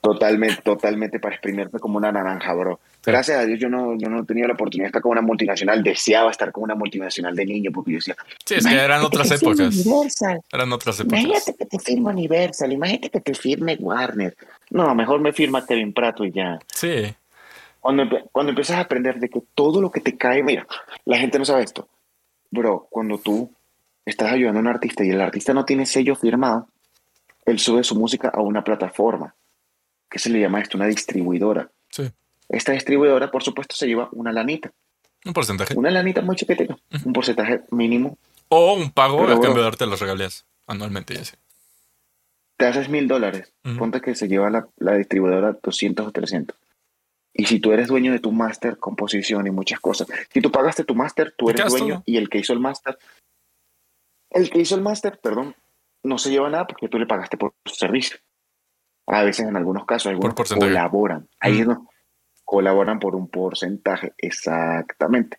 totalmente, totalmente para exprimirte como una naranja, bro. Gracias a Dios yo no, yo no he tenido la oportunidad de estar con una multinacional. Deseaba estar con una multinacional de niño porque yo decía, Sí, es que eran otras que épocas. Universal. Eran otras épocas. Imagínate que te firme Universal. Imagínate que te firme Warner. No, mejor me firma Kevin Prato y ya. Sí. Cuando, cuando empiezas a aprender de que todo lo que te cae, mira, la gente no sabe esto. Bro, cuando tú estás ayudando a un artista y el artista no tiene sello firmado, él sube su música a una plataforma, que se le llama esto una distribuidora. Sí. Esta distribuidora, por supuesto, se lleva una lanita. Un porcentaje. Una lanita muy chiquitita, un porcentaje mínimo. O un pago Pero, a bro. cambio de darte las regalías anualmente y así. Te haces mil dólares. Ujú. Ponte que se lleva la, la distribuidora 200 o 300. Y si tú eres dueño de tu máster, composición y muchas cosas. Si tú pagaste tu máster, tú eres dueño todo. y el que hizo el máster, el que hizo el máster, perdón, no se lleva nada porque tú le pagaste por su servicio. A veces, en algunos casos, algunos porcentaje. colaboran. Ahí Mm. es donde colaboran por un porcentaje, exactamente.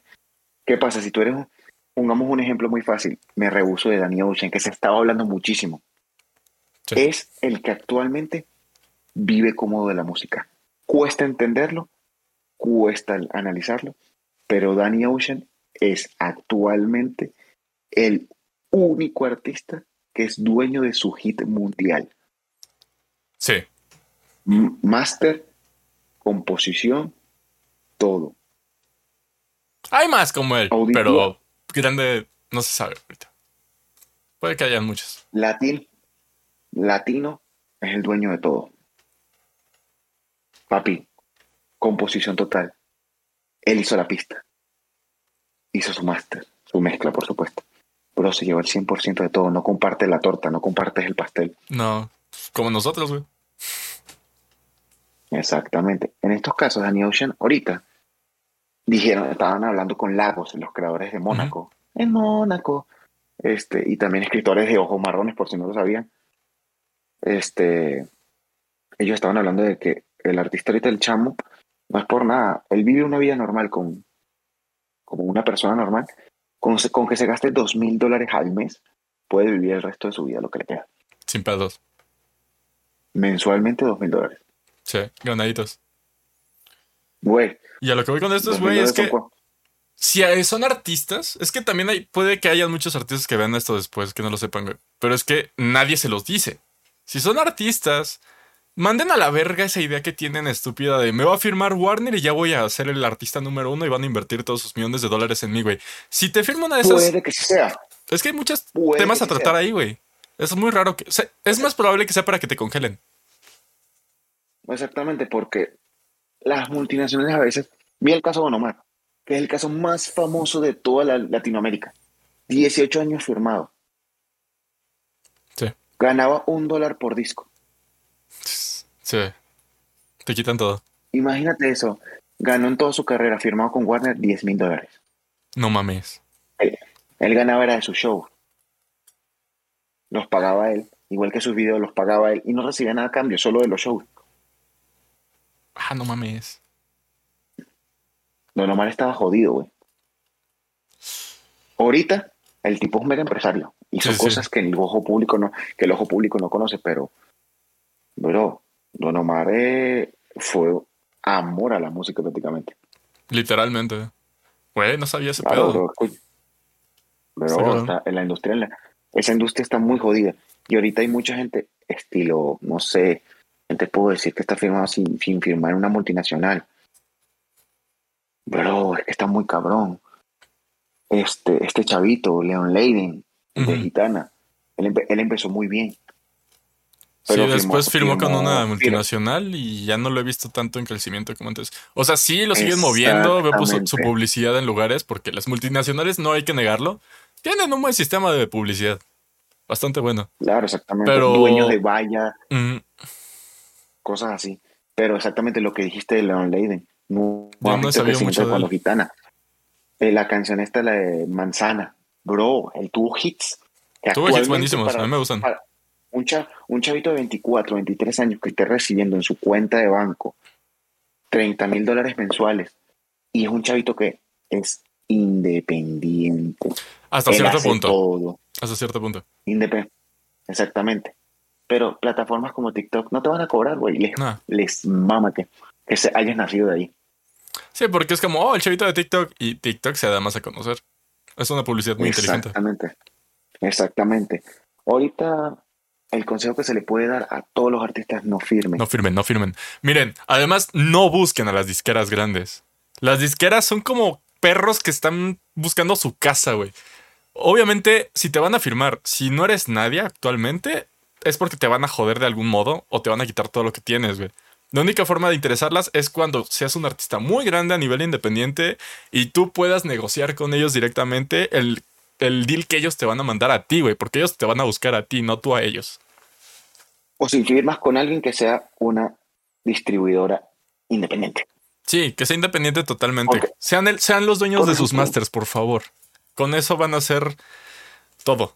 ¿Qué pasa? Si tú eres, un- pongamos un ejemplo muy fácil, me rehuso de Danny Ocean, que se estaba hablando muchísimo. Sí. Es el que actualmente vive cómodo de la música. Cuesta entenderlo, cuesta analizarlo, pero Danny Ocean es actualmente el único artista que es dueño de su hit mundial. Sí. M- Máster, composición, todo. Hay más como él, pero grande no se sabe ahorita. Puede que hayan muchos. Latín, latino es el dueño de todo. Papi, composición total. Él hizo la pista. Hizo su máster, su mezcla, por supuesto. Pero se lleva el 100% de todo. No comparte la torta, no compartes el pastel. No, como nosotros, güey. Exactamente. En estos casos, Danny Ocean, ahorita, dijeron, estaban hablando con Lagos, los creadores de Mónaco. En Mónaco. Este, y también escritores de ojos marrones, por si no lo sabían. Este, ellos estaban hablando de que el artista ahorita, el chamo, no es por nada. Él vive una vida normal con, como una persona normal. Con, con que se gaste dos mil dólares al mes, puede vivir el resto de su vida, lo que le queda. Sin pedos. Mensualmente, dos mil dólares. Sí, ganaditos. Güey, Y a lo que voy con esto es, 2.000 güey, es que si son artistas, es que también hay, puede que hayan muchos artistas que vean esto después, que no lo sepan, güey. Pero es que nadie se los dice. Si son artistas, manden a la verga esa idea que tienen estúpida de me va a firmar Warner y ya voy a ser el artista número uno y van a invertir todos sus millones de dólares en mí, güey. Si te firma una de esas, Puede que sea. es que hay muchos puede temas a tratar sea. ahí, güey. Es muy raro que. o sea, es más probable que sea para que te congelen. Exactamente, porque las multinacionales a veces, vi el caso de Don Omar, que es el caso más famoso de toda la Latinoamérica. 18 años firmado. Sí. Ganaba un dólar por disco. Sí. Te quitan todo. Imagínate eso. Ganó en toda su carrera, firmado con Warner, 10 mil dólares. No mames. Él, él ganaba era de sus shows. Los pagaba él, igual que sus videos los pagaba él, y no recibía nada a cambio, solo de los shows. Ah, no mames. Don Omar estaba jodido, güey. Ahorita, el tipo es un mega empresario. Hizo Sí, sí. cosas que el ojo público no, que el ojo público no conoce, pero, bro, Don Omar eh, fue amor a la música prácticamente. Literalmente. Güey, no sabía ese Claro, pedo. bro, claro. está- en la industria, en la- esa industria está muy jodida. Y ahorita hay mucha gente, estilo, no sé, te puedo decir que está firmado sin, sin firmar una multinacional. Bro, es que está muy cabrón. Este, este chavito, Leon Leiden, de. Gitana, él, empe- él empezó muy bien. Sí, después firmó, firmó- con una firmó- multinacional y ya no lo he visto tanto en crecimiento como antes. O sea, sí lo siguen moviendo, veo pues, su, publicidad en lugares, porque las multinacionales, no hay que negarlo, tienen un buen sistema de publicidad. Bastante bueno. Claro, exactamente. Pero- Dueños de valla, Mm, cosas así. Pero exactamente lo que dijiste de Leon Leiden. No, no sabía mucho de él. Gitana. Eh, la canción esta, la de Manzana. Bro, él tuvo hits. Tuvo hits buenísimos, para- a mí me gustan. para Un, cha- un chavito de 24, 23 años que esté recibiendo en su cuenta de banco 30 mil dólares mensuales y es un chavito que es independiente. Hasta Él cierto punto. todo. Hasta cierto punto. Exactamente. Pero plataformas como TikTok no te van a cobrar, güey. Les, No. les mama que, que se hayas nacido de ahí. Sí, porque es como, oh, el chavito de TikTok y TikTok se da más a conocer. Es una publicidad muy inteligente. Exactamente. Exactamente. Ahorita el consejo que se le puede dar a todos los artistas no firmen. No firmen, no firmen. Miren, además, no busquen a las disqueras grandes. Las disqueras son como perros que están buscando su casa, güey. Obviamente, si te van a firmar, si no eres nadie actualmente, es porque te van a joder de algún modo o te van a quitar todo lo que tienes, güey. La única forma de interesarlas es cuando seas un artista muy grande a nivel independiente y tú puedas negociar con ellos directamente el, el deal que ellos te van a mandar a ti, güey, porque ellos te van a buscar a ti, no tú a ellos. O si firmas con alguien que sea una distribuidora independiente. Sí, que sea independiente totalmente. Sean, el- sean los dueños de sus masters, por favor. Con eso van a hacer todo.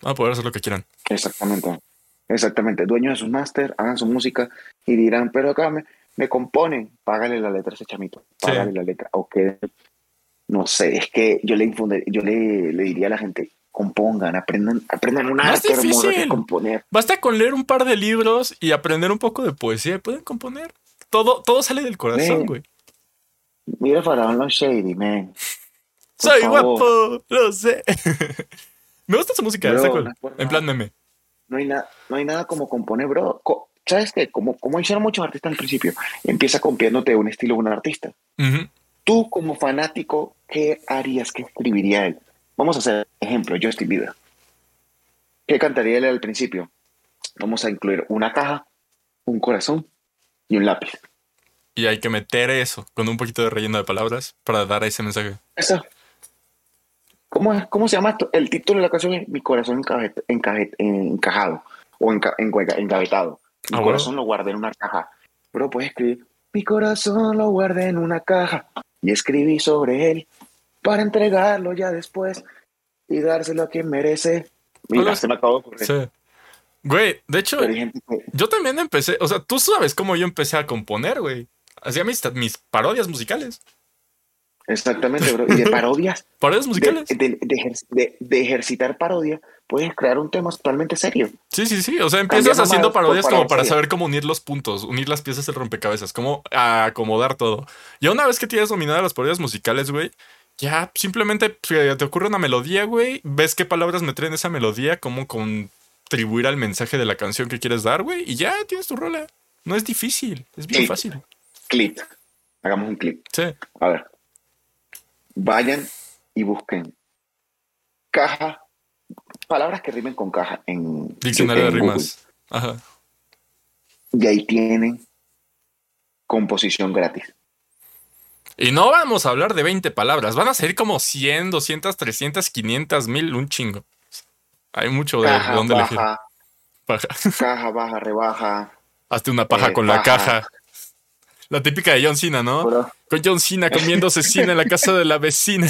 Van a poder hacer lo que quieran. Exactamente. Exactamente. Dueños de sus máster, hagan su música y dirán, pero acá me, me componen. Págale la letra a ese chamito. Sí. Págale la letra. O que, no sé, es que yo le infunde, yo le, le diría a la gente, compongan, aprendan, aprendan un No es arte hermoso que componer. Basta con leer un par de libros y aprender un poco de poesía y pueden componer. Todo, todo sale del corazón, güey. Mira Faraón Los Shady, man. Por Soy favor. guapo, lo sé. Me gusta esa música, Bro, está cool. En plan meme. No hay, nada no hay nada como componer, bro. Co- ¿Sabes qué? Como, como hicieron muchos artistas al principio, empieza copiándote un estilo de un artista. Ujú. Tú, como fanático, ¿qué harías? ¿Qué escribiría él? Vamos a hacer ejemplo, Justin Bieber. ¿Qué cantaría él al principio? Vamos a incluir una caja, un corazón y un lápiz. Y hay que meter eso con un poquito de relleno de palabras para dar ese mensaje. Eso. ¿Cómo, es- cómo se llama esto? El título de la canción es Mi corazón encaje- encaje- encajado o enca- engavetado. Mi Ah, bueno. corazón lo guardé en una caja. Pero puedes escribir Mi corazón lo guardé en una caja y escribí sobre él para entregarlo ya después y dárselo a quien merece. Mira, Hola. se me acabó de ocurrir. Sí. Güey, de hecho, yo también empecé, o sea, tú sabes cómo yo empecé a componer, güey. Hacía mis, mis parodias musicales. Exactamente, bro. Y de parodias, Parodias musicales. de- de ejer- de- de ejercitar parodia, puedes crear un tema totalmente serio. Sí, sí, sí. O sea, empiezas haciendo parodias como para saber cómo unir los puntos, unir las piezas del rompecabezas, cómo acomodar todo. Y una vez que tienes dominadas las parodias musicales, güey, ya simplemente te ocurre una melodía, güey, ves qué palabras me traen esa melodía, cómo contribuir al mensaje de la canción que quieres dar, güey, y ya tienes tu rola. No es difícil, es bien fácil. Clip. Hagamos un clip. Sí. A ver. Vayan y busquen caja, palabras que rimen con caja en Diccionario de en Google. rimas. Ajá. Y ahí tienen composición gratis. Y no vamos a hablar de 20 palabras, van a salir como 100, 200, 300, 500, 1000, un chingo. Hay mucho de, de Caja, dónde elegir. baja, Paja. caja, baja, rebaja. Hazte una paja Eh, con la paja. caja. La típica de John Cena, ¿no? Bro, Con John Cena comiendo cecina en la casa de la vecina.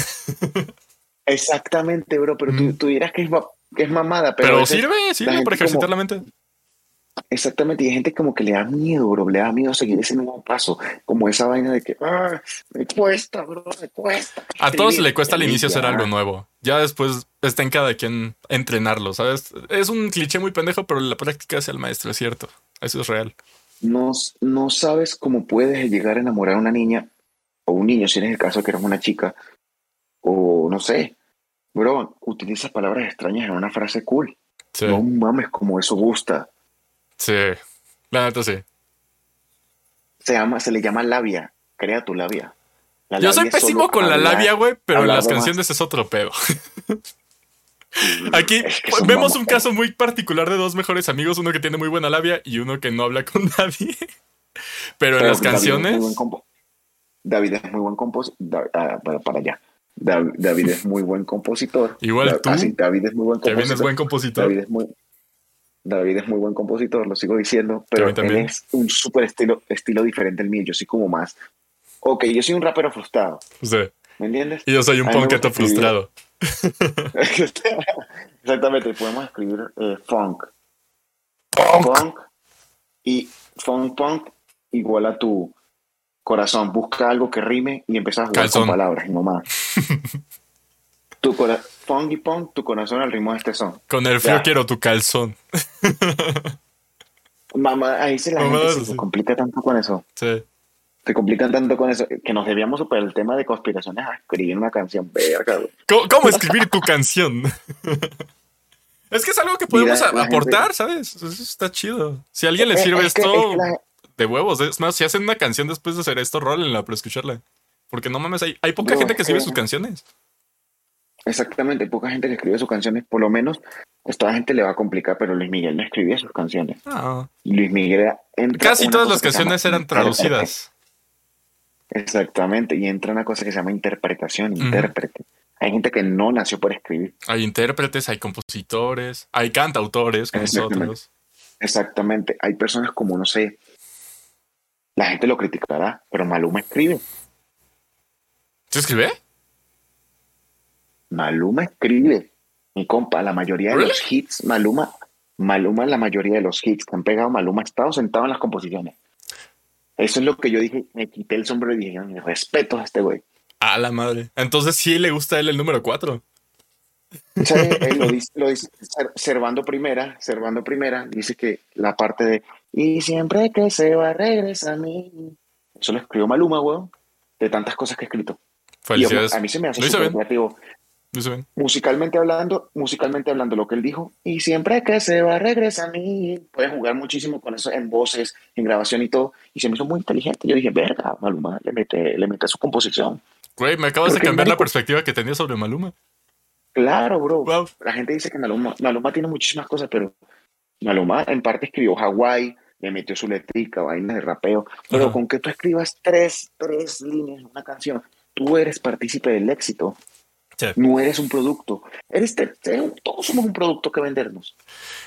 exactamente, bro, pero tú, tú dirás que es, que es mamada, pero, Pero, sirve, sirve para ejercitar como- la mente. Exactamente, y hay gente como que le da miedo, bro, le da miedo seguir ese nuevo paso, como esa vaina de que, ah, me cuesta, bro, me cuesta. A todos escribir". le cuesta al inicio hacer algo nuevo. Ya después está en cada quien entrenarlo, ¿sabes? Es un cliché muy pendejo, pero la práctica es el maestro, es cierto. Eso es real. No, no sabes cómo puedes llegar a enamorar a una niña o un niño, si eres el caso que eres una chica, o no sé, bro, utilizas palabras extrañas en una frase cool. Sí. No mames, como eso gusta. Sí. La neta sí. Se, llama, se le llama labia, crea tu labia. La Yo soy labia es pésimo con la labia, güey, pero en las más. canciones es otro pedo. Aquí que son vemos un caso muy particular de dos mejores amigos, uno que tiene muy buena labia y uno que no habla con nadie. Pero en las David es muy canciones, David es muy buen compositor. para, para allá. Dav- David es muy buen compositor. Igual Da- tú, ah, sí, David es muy buen compositor. bien es buen compositor. David es muy, David es muy buen compositor, lo sigo diciendo, pero también. él es un súper estilo, estilo diferente al mío. Yo soy como más. Ok, yo soy un rapero frustrado, Sí. ¿me entiendes? Y yo soy un ponqueto escribir. Exactamente, podemos escribir eh, funk. Funk. y funk punk igual a tu corazón. Busca algo que rime y empiezas a jugar Calzón. con palabras y no más. tu funk y punk, tu corazón al ritmo de este son. Con el frío Ya. quiero tu calzón. Mamá, ahí se la gente se complica tanto con eso. Sí. Se complican tanto con eso que nos debíamos superar el tema de conspiraciones a escribir una canción verga. ¿Cómo, cómo escribir tu canción? es que es algo que podemos Mira, aportar, ¿sabes? Eso está chido. Si a alguien le sirve es esto, es que la- de huevos. Es más, si hacen una canción después de hacer esto, rólenla para escucharla. Porque no mames, hay, hay poca gente que es escribe sus canciones. Exactamente, poca gente que escribe sus canciones, por lo menos, pues toda la gente le va a complicar, pero Luis Miguel no escribía sus canciones. Ah. Luis Miguel Casi todas las llama canciones eran traducidas. Exactamente, y entra una cosa que se llama interpretación, intérprete. Hay gente que no nació por escribir. Hay intérpretes, hay compositores, hay cantautores como Exactamente. nosotros. Exactamente, hay personas como, no sé, La gente lo criticará, pero Maluma escribe. ¿Se escribe? Maluma escribe. Mi compa, la mayoría de ¿Really? los hits, Maluma, Maluma, la mayoría de los hits que han pegado Maluma ha estado sentado en las composiciones. Eso es lo que yo dije, me quité el sombrero y dije, "Mi respeto a este güey. A la madre. Entonces sí le gusta a él el número 4. ¿Sabe? Él lo dice, lo dice Ser- Servando Primera, Servando Primera, dice que la parte de y siempre que se va regresa a mí. Eso lo escribió Maluma, weón, de tantas cosas que ha escrito. Y Felicidades. a mí se me hace creativo. Musicalmente hablando, musicalmente hablando, lo que él dijo, y siempre que se va regresa a mí. Puede jugar muchísimo con eso en voces, en grabación y todo. Y se me hizo muy inteligente. Yo dije, verga, Maluma, le mete, le mete su composición. Güey, me acabas de cambiar la perspectiva que tenía sobre Maluma. Claro, bro. Wow. La gente dice que Maluma, Maluma tiene muchísimas cosas, pero Maluma en parte escribió Hawái, le metió su letrica, vainas de rapeo. Pero Ajá. con que tú escribas tres, tres líneas en una canción, tú eres partícipe del éxito. Sí. No eres un producto. Eres todos somos un producto que vendernos.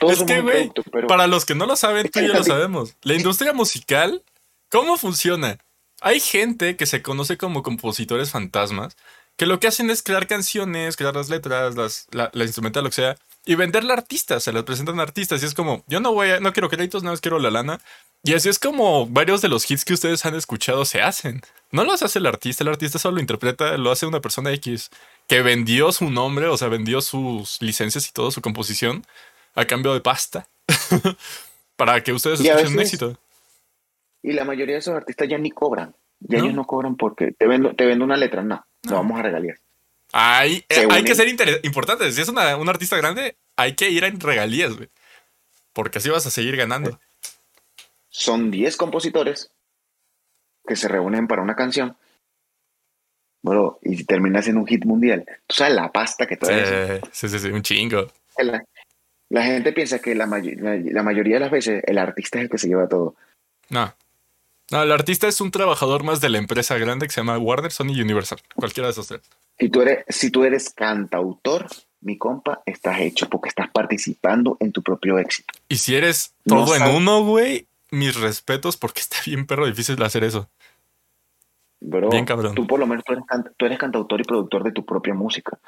Todos Es somos que, un güey, producto, pero Para los que no lo saben, tú y yo lo sabemos. La industria musical, ¿cómo funciona? Hay gente que se conoce como compositores fantasmas, que lo que hacen es crear canciones, crear las letras, las, la, la instrumental, lo que sea, y venderla a artistas, se las presentan a artistas. Y es como, yo no voy a, no quiero créditos, nada más quiero la lana. Y así es como varios de los hits que ustedes han escuchado se hacen. No los hace el artista, el artista solo lo interpreta, lo hace una persona X que vendió su nombre, o sea, vendió sus licencias y todo, su composición, a cambio de pasta. para que ustedes escuchen un éxito. y la mayoría de esos artistas ya ni cobran. Ya ¿No? ellos no cobran porque te vendo, te vendo una letra, no, no vamos a regalías. Hay, Se hay que ser importantes. Si es una- un artista grande, hay que ir en regalías, güey. Porque así vas a seguir ganando. son 10 compositores que se reúnen para una canción. Bro, y si termina siendo un hit mundial, tú sabes la pasta que trae eso? Sí, sí, sí, un chingo. La, la gente piensa que la, may- la, la mayoría de las veces el artista es el que se lleva todo. No. No, el artista es un trabajador más de la empresa grande que se llama Warner, Sony y Universal. Cualquiera de esos tres. Si tú eres, si tú eres cantautor, mi compa, estás hecho porque estás participando en tu propio éxito. Y si eres No todo en uno, güey, mis respetos porque está bien perro difícil hacer eso. Bro, Bien cabrón. tú por lo menos tú eres, tú eres cantautor y productor de tu propia música.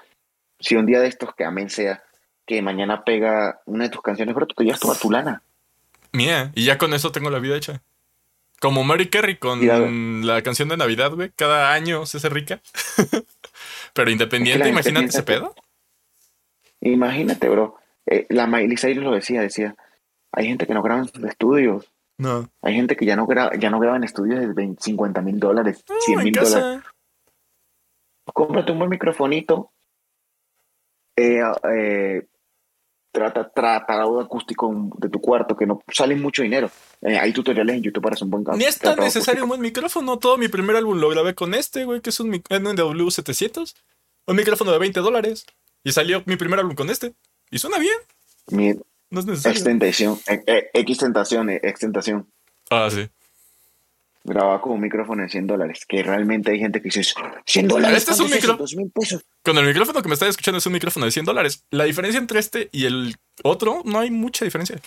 Si un día de estos que amén sea que mañana pega una de tus canciones, bro, tú te llevas toda tu lana. Mía. Y ya con eso tengo la vida hecha. Como Mary Carey con la canción de Navidad, güey. Cada año se hace rica. Pero independiente, gente imagínate piensa ese que- pedo. Imagínate, bro. Eh, la Miley Cyrus lo decía, decía, hay gente que no graba en sus estudios. No. Hay gente que ya no graba, ya no graba en estudios de 20, 50 mil dólares, 100 No, en mil dólares. Cómprate un buen microfonito. Eh, eh, trata, trata audio acústico de tu cuarto, que no sale mucho dinero. Eh, hay tutoriales en YouTube para hacer un buen Ni es tan necesario un buen micrófono. Todo mi primer álbum lo grabé con este, güey, que es un, mic- un W700. Un micrófono de 20 dólares. Y salió mi primer álbum con este. Y suena bien. Mi No es necesario. extentación, eh, eh, X tentación, eh, extentación. Ah, sí. Grababa con un micrófono de 100 dólares, que realmente hay gente que dice, 100 dólares, Este es un ¿cuánto micro- Dos mil pesos. Con el micrófono que me está escuchando es un micrófono de 100 dólares. La diferencia entre este y el otro no hay mucha diferencia.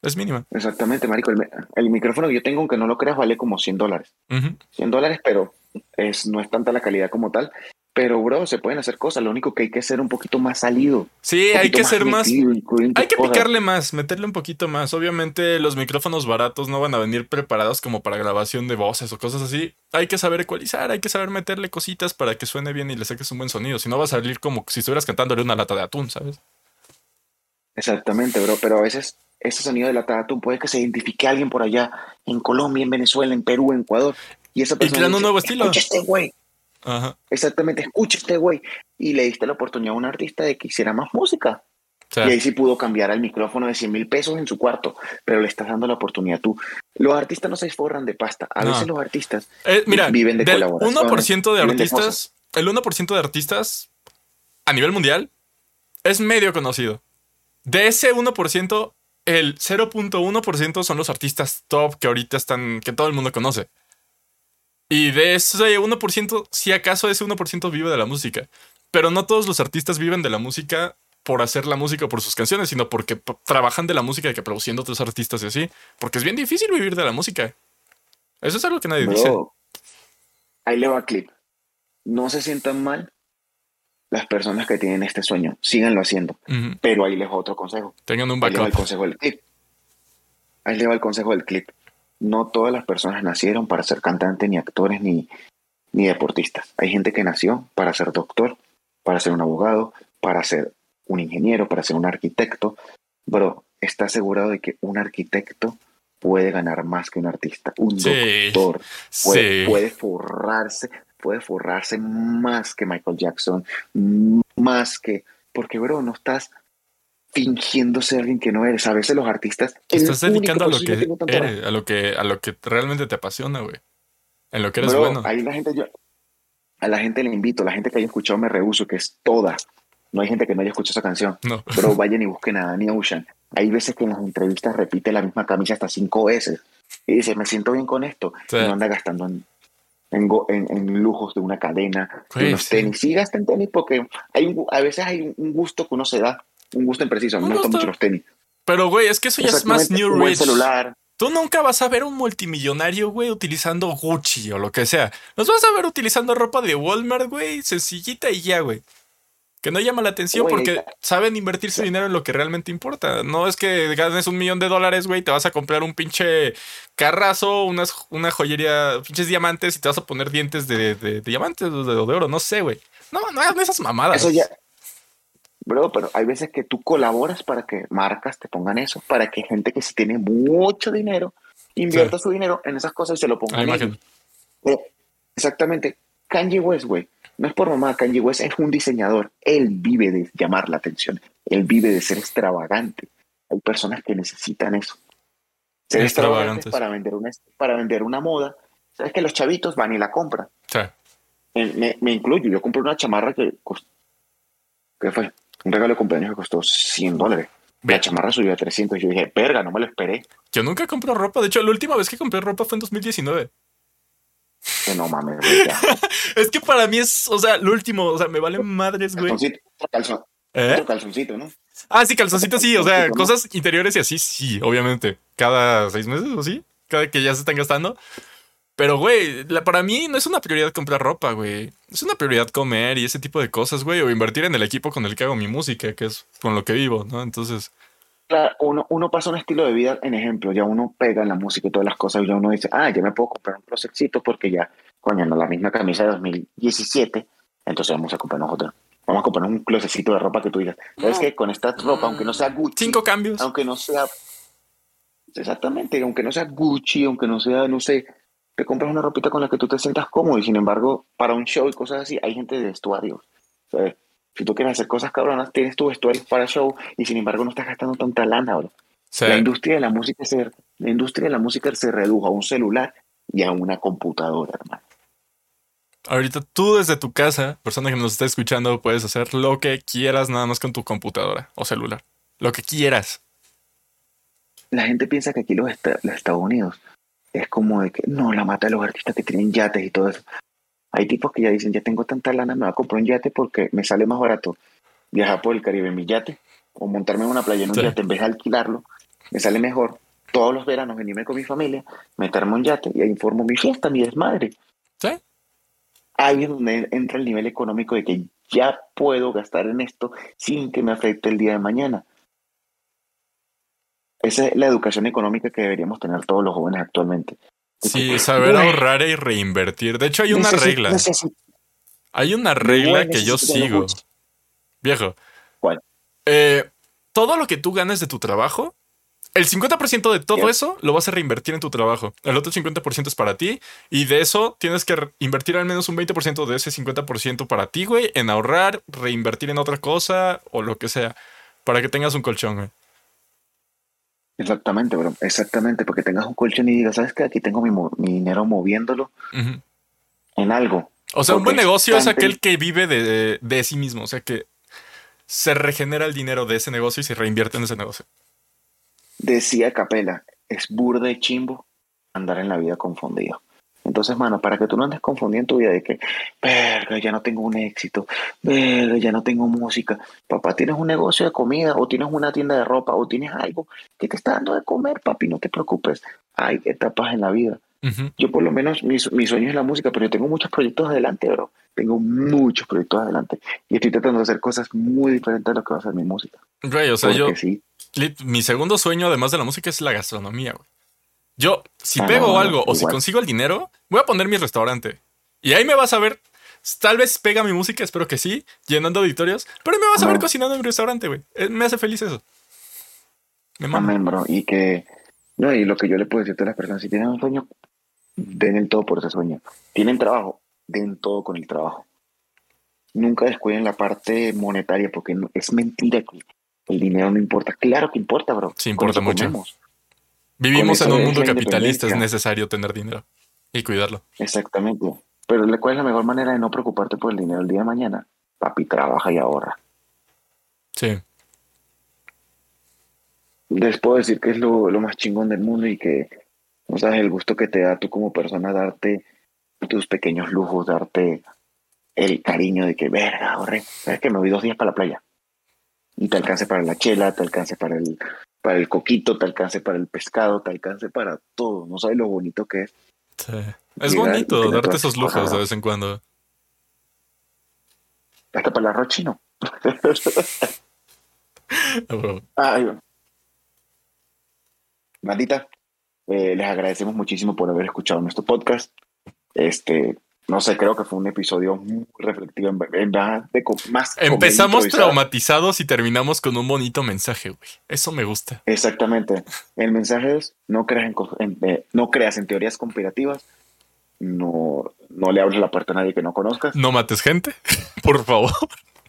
Es mínima. Exactamente, marico. El, mi- el micrófono que yo tengo, aunque no lo creas, vale como 100 dólares. Ujú. 100 dólares, pero es, no es tanta la calidad como tal. Pero, bro, se pueden hacer cosas. Lo único que hay que ser un poquito más salido. Sí, un hay que ser más. metido, Hay que cosas. picarle más, meterle un poquito más. Obviamente los micrófonos baratos no van a venir preparados como para grabación de voces o cosas así. Hay que saber ecualizar, hay que saber meterle cositas para que suene bien y le saques un buen sonido. Si no va a salir como si estuvieras cantándole una lata de atún, ¿sabes? Exactamente, bro. Pero a veces ese sonido de la tatum puede que se identifique a alguien por allá, en Colombia, en Venezuela, en Perú, en Ecuador. Y esa persona crean un dice, nuevo estilo. Escucha este güey. Ajá. Exactamente, escucha este güey. Y le diste la oportunidad a un artista de que hiciera más música. Sea, Y ahí sí pudo cambiar al micrófono de 100 mil pesos en su cuarto, pero le estás dando la oportunidad tú. Los artistas no se forran de pasta. A No. veces los artistas eh, mira, viven de del colaboraciones, 1% de viven de artistas, el 1% de artistas a nivel mundial es medio conocido. De ese 1%, el 0.1% son los artistas top que ahorita están, que todo el mundo conoce. Y de ese 1%, si acaso ese 1% vive de la música. Pero no todos los artistas viven de la música por hacer la música o por sus canciones, sino porque trabajan de la música y que produciendo otros artistas y así. Porque es bien difícil vivir de la música. Eso es algo que nadie dice. Ahí le va clip. No se sientan mal las personas que tienen este sueño. Síganlo haciendo. Pero ahí les va otro consejo. Tengan un Ahí le va el backup. consejo del clip. Ahí le va el consejo del clip. No todas las personas nacieron para ser cantantes, ni actores, ni, ni deportistas. Hay gente que nació para ser doctor, para ser un abogado, para ser un ingeniero, para ser un arquitecto. Bro, está asegurado de que un arquitecto puede ganar más que un artista. Un Sí. doctor puede, Sí. puede forrarse, puede forrarse más que Michael Jackson, más que, porque bro, no estás fingiendo ser alguien que no eres. A veces los artistas Te estás dedicando a lo que eres, a lo que, a lo que realmente te apasiona, güey. En lo que eres Bro, bueno. ahí la gente, yo, a la gente le invito, la gente que haya escuchado Me Rehuso, que es toda. No hay gente que no haya escuchado esa canción. No. Bro, vayan y busquen a Danny Ocean. Hay veces que en las entrevistas repite la misma camisa hasta cinco veces. Y dice, me siento bien con esto. Sí. Y no anda gastando en, en, en- en lujos de una cadena, de unos tenis. Sí, gasta en tenis porque hay un a veces hay un gusto que uno se da. Un gusto en preciso. A mí Un me gustan mucho los tenis. Pero, güey, es que eso ya es más New un buen Rich. celular. Tú nunca vas a ver un multimillonario, güey, utilizando Gucci o lo que sea. Los vas a ver utilizando ropa de Walmart, güey, sencillita y ya, güey. Que no llama la atención Güey, porque saben invertir su dinero en lo que realmente importa. No es que ganes un millón de dólares, güey, te vas a comprar un pinche carrazo, unas, una joyería, pinches diamantes y te vas a poner dientes de, de- de diamantes o de, de oro, no sé, güey. No, no hagan esas mamadas. Eso ya. Bro, pero hay veces que tú colaboras para que marcas te pongan eso, para que gente que sí tiene mucho dinero invierta su dinero en esas cosas y se lo A pongan la en imagen. ellos. Eh, Exactamente. Kanye West, güey. No es por mamá, Kanye West es un diseñador. Él vive de llamar la atención. Él vive de ser extravagante. Hay personas que necesitan eso. Ser extravagantes Extravagantes. para vender una, para vender una moda. Sabes que los chavitos van y la compran. Me, me incluyo. Yo compré una chamarra que. ¿Qué fue? Un regalo de cumpleaños que costó 100 dólares. La chamarra subió a 300. Yo dije, verga, no me lo esperé. yo nunca compro ropa. De hecho, la última vez que compré ropa fue en 2019. Que no mames, güey. Es que para mí es, o sea, lo último, o sea, me valen madres, güey. Calzoncito, otro calzón- ¿Eh? otro calzoncito, ¿no? Ah, sí, calzoncito sí, o sea, cosas interiores y así, sí, obviamente. Cada seis meses o sí, cada que ya se están gastando. Pero, güey, la- para mí no es una prioridad comprar ropa, güey. Es una prioridad comer y ese tipo de cosas, güey. O invertir en el equipo con el que hago mi música, que es con lo que vivo, ¿no? Entonces, Claro, uno, uno pasa un estilo de vida, en ejemplo, ya uno pega en la música y todas las cosas, y ya uno dice, ah, ya me puedo comprar un closetcito porque ya, coño, no la misma camisa de 2017, entonces vamos a comprarnos otra. Vamos a comprarnos un closetcito de ropa que tú digas, ¿sabes qué? Con esta ropa, aunque no sea Gucci, cinco cambios. aunque no sea, exactamente, aunque no sea Gucci, aunque no sea, no sé, te compras una ropita con la que tú te sientas cómodo y sin embargo, para un show y cosas así, hay gente de vestuarios. ¿sabes? Si tú quieres hacer cosas cabronas, tienes tu vestuario para show y sin embargo no estás gastando tanta lana, bro. La industria de la música se, la industria de la música se redujo a un celular y a una computadora, hermano. ahorita tú desde tu casa, persona que nos está escuchando, puedes hacer lo que quieras nada más con tu computadora o celular. Lo que quieras. La gente piensa que aquí los Estados Unidos es como de que no, la mata de los artistas que tienen yates y todo eso. Hay tipos que ya dicen, ya tengo tanta lana, me voy a comprar un yate porque me sale más barato viajar por el Caribe en mi yate o montarme en una playa en un Sí. yate en vez de alquilarlo. Me sale mejor todos los veranos venirme con mi familia, meterme un yate y ahí informo mi fiesta, mi desmadre. ¿Sí? ahí es donde entra el nivel económico de que ya puedo gastar en esto sin que me afecte el día de mañana. Esa es la educación económica que deberíamos tener todos los jóvenes actualmente. Sí, saber ahorrar y reinvertir. De hecho, hay una regla. Hay una regla que yo sigo. Viejo. ¿Cuál? Eh, todo lo que tú ganes de tu trabajo, el 50% de todo ¿Qué? eso lo vas a reinvertir en tu trabajo. El otro 50% es para ti. Y de eso tienes que invertir al menos un 20% de ese 50% para ti, güey, en ahorrar, reinvertir en otra cosa o lo que sea. Para que tengas un colchón, güey. Exactamente, bro. Exactamente, porque tengas un colchón y digas, ¿sabes qué? Aquí tengo mi, mi dinero moviéndolo en algo. O sea, un buen negocio es aquel que vive de, de sí mismo. O sea, que se regenera el dinero de ese negocio y se reinvierte en ese negocio. Decía Capela, es burda de chimbo andar en la vida confundido. Entonces, mano, para que tú no andes confundido en tu vida de que, verga, ya no tengo un éxito, verga, ya no tengo música. Papá, tienes un negocio de comida, o tienes una tienda de ropa, o tienes algo que te está dando de comer, papi, no te preocupes. Hay etapas en la vida. Yo por lo menos, mi, su- mi sueño es la música, pero yo tengo muchos proyectos adelante, bro. Tengo muchos proyectos adelante. Y estoy tratando de hacer cosas muy diferentes a lo que va a ser mi música. Güey, o sea, yo, sí. mi segundo sueño, además de la música, es la gastronomía, güey. Yo, si Ah, pego algo o si consigo el dinero, voy a poner mi restaurante. Y ahí me vas a ver. Tal vez pega mi música, espero que sí, llenando auditorios. Pero ahí me vas a ver cocinando en mi restaurante, güey. Eh, Me hace feliz eso. Me mama. Amén, bro. Y que, no, y lo que yo le puedo decirte a las personas, si tienen un sueño, den el todo por ese sueño. Tienen trabajo, den todo con el trabajo. Nunca descuiden la parte monetaria, porque no- es mentira que el dinero no importa. Claro que importa, bro. Sí, importa mucho. comemos. Vivimos en un mundo capitalista, es necesario tener dinero y cuidarlo. Exactamente. Pero ¿cuál es la mejor manera de no preocuparte por el dinero el día de mañana? Papi, trabaja y ahorra. Sí. Les puedo decir que es lo, lo más chingón del mundo y que no sabes el gusto que te da tú como persona darte tus pequeños lujos, darte el cariño de que, verga, ahorré. ¿Sabes que Me voy dos días para la playa. Y te alcance para la chela, te alcance para el, para el coquito, te alcance para el pescado, te alcance para todo. No sabes lo bonito que es. sí. Es bonito darte esos lujos cosas. de vez en cuando. Hasta para el arroz chino. Ah. Ay, bueno. Bandita, eh, les agradecemos muchísimo por haber escuchado nuestro podcast. Este, no sé, creo que fue un episodio muy reflectivo, en, en de más Empezamos traumatizados y terminamos con un bonito mensaje, güey. Eso me gusta. Exactamente. El mensaje es, no creas en, en- eh, no creas en teorías conspirativas, no, no le abres la puerta a nadie que no conozcas. No mates gente, por favor.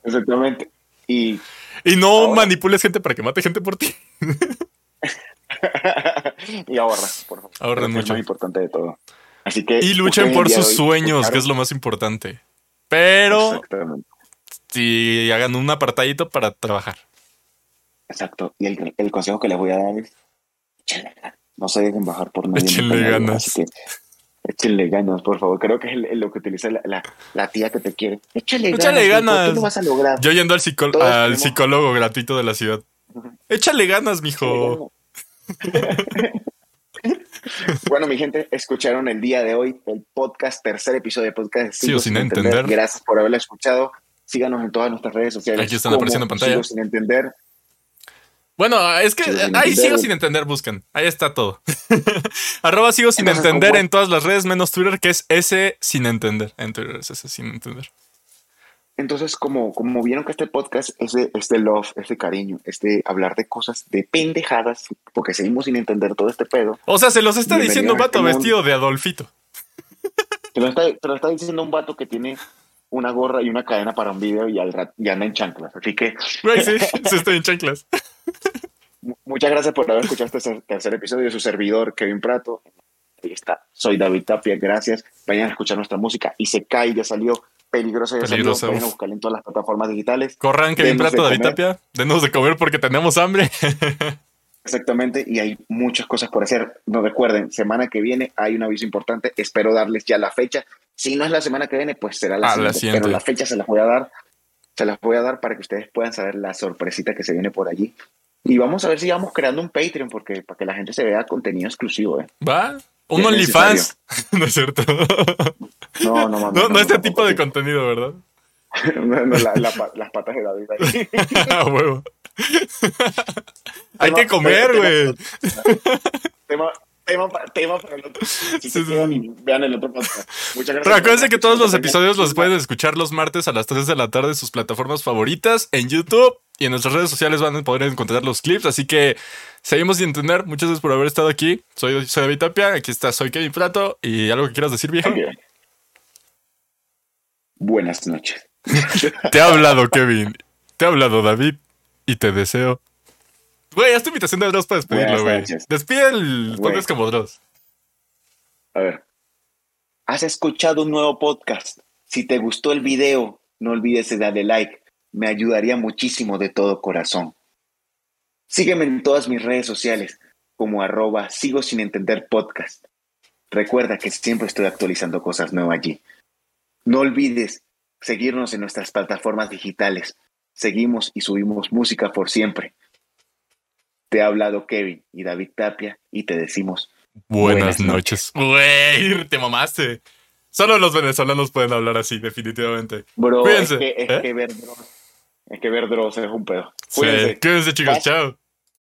Exactamente. Y, Y no Ahora. manipules gente para que mate gente por ti. y ahorra, por favor. Que mucho. Es lo más importante de todo. Así que Y luchen por sus sueños, que es lo más importante. Pero si hagan un apartadito para trabajar. Exacto. Y el, el consejo que les voy a dar es, échenle ganas. no se dejen bajar por nadie. Échenle ganas. Así que échenle ganas, por favor. Creo que es lo que utiliza la, la- la tía que te quiere. Échale, Échale ganas. mijo, ganas. Tú lo vas a lograr. Yo yendo al, psicó- Todos al tenemos- psicólogo gratuito de la ciudad. Échale ganas, mijo. bueno, mi gente, escucharon el día de hoy el podcast, tercer episodio de podcast. Sigo sin entender. Gracias por haberlo escuchado. Síganos en todas nuestras redes sociales. Aquí están apareciendo en pantalla. Sigo sin entender. Bueno, es que Sigo ahí sigo sin entender, buscan. Ahí está todo. Arroba sigo sin Entonces, entender en todas las redes, menos Twitter, que es ese sin entender. En Twitter es ese sin entender. Entonces, como, como vieron que este podcast es de, es de love, es de cariño, es de hablar de cosas, de pendejadas, porque seguimos sin entender todo este pedo. O sea, se los está Bienvenido diciendo un vato este vestido de Adolfito. Te lo, está, te lo está diciendo un vato que tiene una gorra y una cadena para un video y, al rat- y anda en chanclas. Así que sí, se está en chanclas. mu- muchas gracias por haber escuchado este tercer episodio de su servidor, Kevin Prato. Ahí está. Soy David Tapia, gracias. Vayan a escuchar nuestra música. Y se cae, ya salió. Peligroso ya Peligroso. salió. Vayan a buscarla en todas las plataformas digitales. Corran, Denos de Prato, David. Tapia. Denos de comer porque tenemos hambre. Exactamente, y hay muchas cosas por hacer. No recuerden, semana que viene hay un aviso importante. Espero darles ya la fecha. Si no es la semana que viene, pues será la, Ah, la siguiente. siguiente. Pero la fecha se las voy a dar. Se las voy a dar para que ustedes puedan saber la sorpresita que se viene por allí. Y vamos a ver si vamos creando un Patreon porque para que la gente se vea contenido exclusivo. ¿eh? ¿Va? Un OnlyFans. no es cierto. No, no, mames, No, no este tipo de contenido, ¿verdad? No, no, la- la pa- las patas de David ahí. A huevo. Hay que comer, güey. tema, tema, pa- tema para el otro. Si Sí, quedan vean el otro podcast. Muchas gracias. Pero acuérdense que todos los episodios los pueden escuchar los martes a las 3 de la tarde en sus plataformas favoritas, en YouTube y en nuestras redes sociales van a poder encontrar los clips. Así que seguimos sin entender. Muchas gracias por haber estado aquí. Soy, soy David Tapia, aquí está, soy Kevin Prato. ¿Y algo que quieras decir, viejo? Buenas noches. Te ha hablado, Kevin. Te ha hablado, David. Y te deseo. Güey, haz tu invitación de Dross para despedirlo, güey. Despide el podcast como Dross. A ver. Has escuchado un nuevo podcast. Si te gustó el video, no olvides de darle like. Me ayudaría muchísimo de todo corazón. Sígueme en todas mis redes sociales como arroba sigo sin entender podcast. Recuerda que siempre estoy actualizando cosas nuevas allí. No olvides seguirnos en nuestras plataformas digitales. Seguimos y subimos música por siempre. Te ha hablado Kevin y David Tapia y te decimos Buenas, Buenas noches. Güey, te mamaste. Solo los venezolanos pueden hablar así, definitivamente. Bro, Cuídense, es que, es ¿eh? que ver es que ver Dross es un pedo. Sí. Cuídense. Cuídense, chicos. Bye. Chao.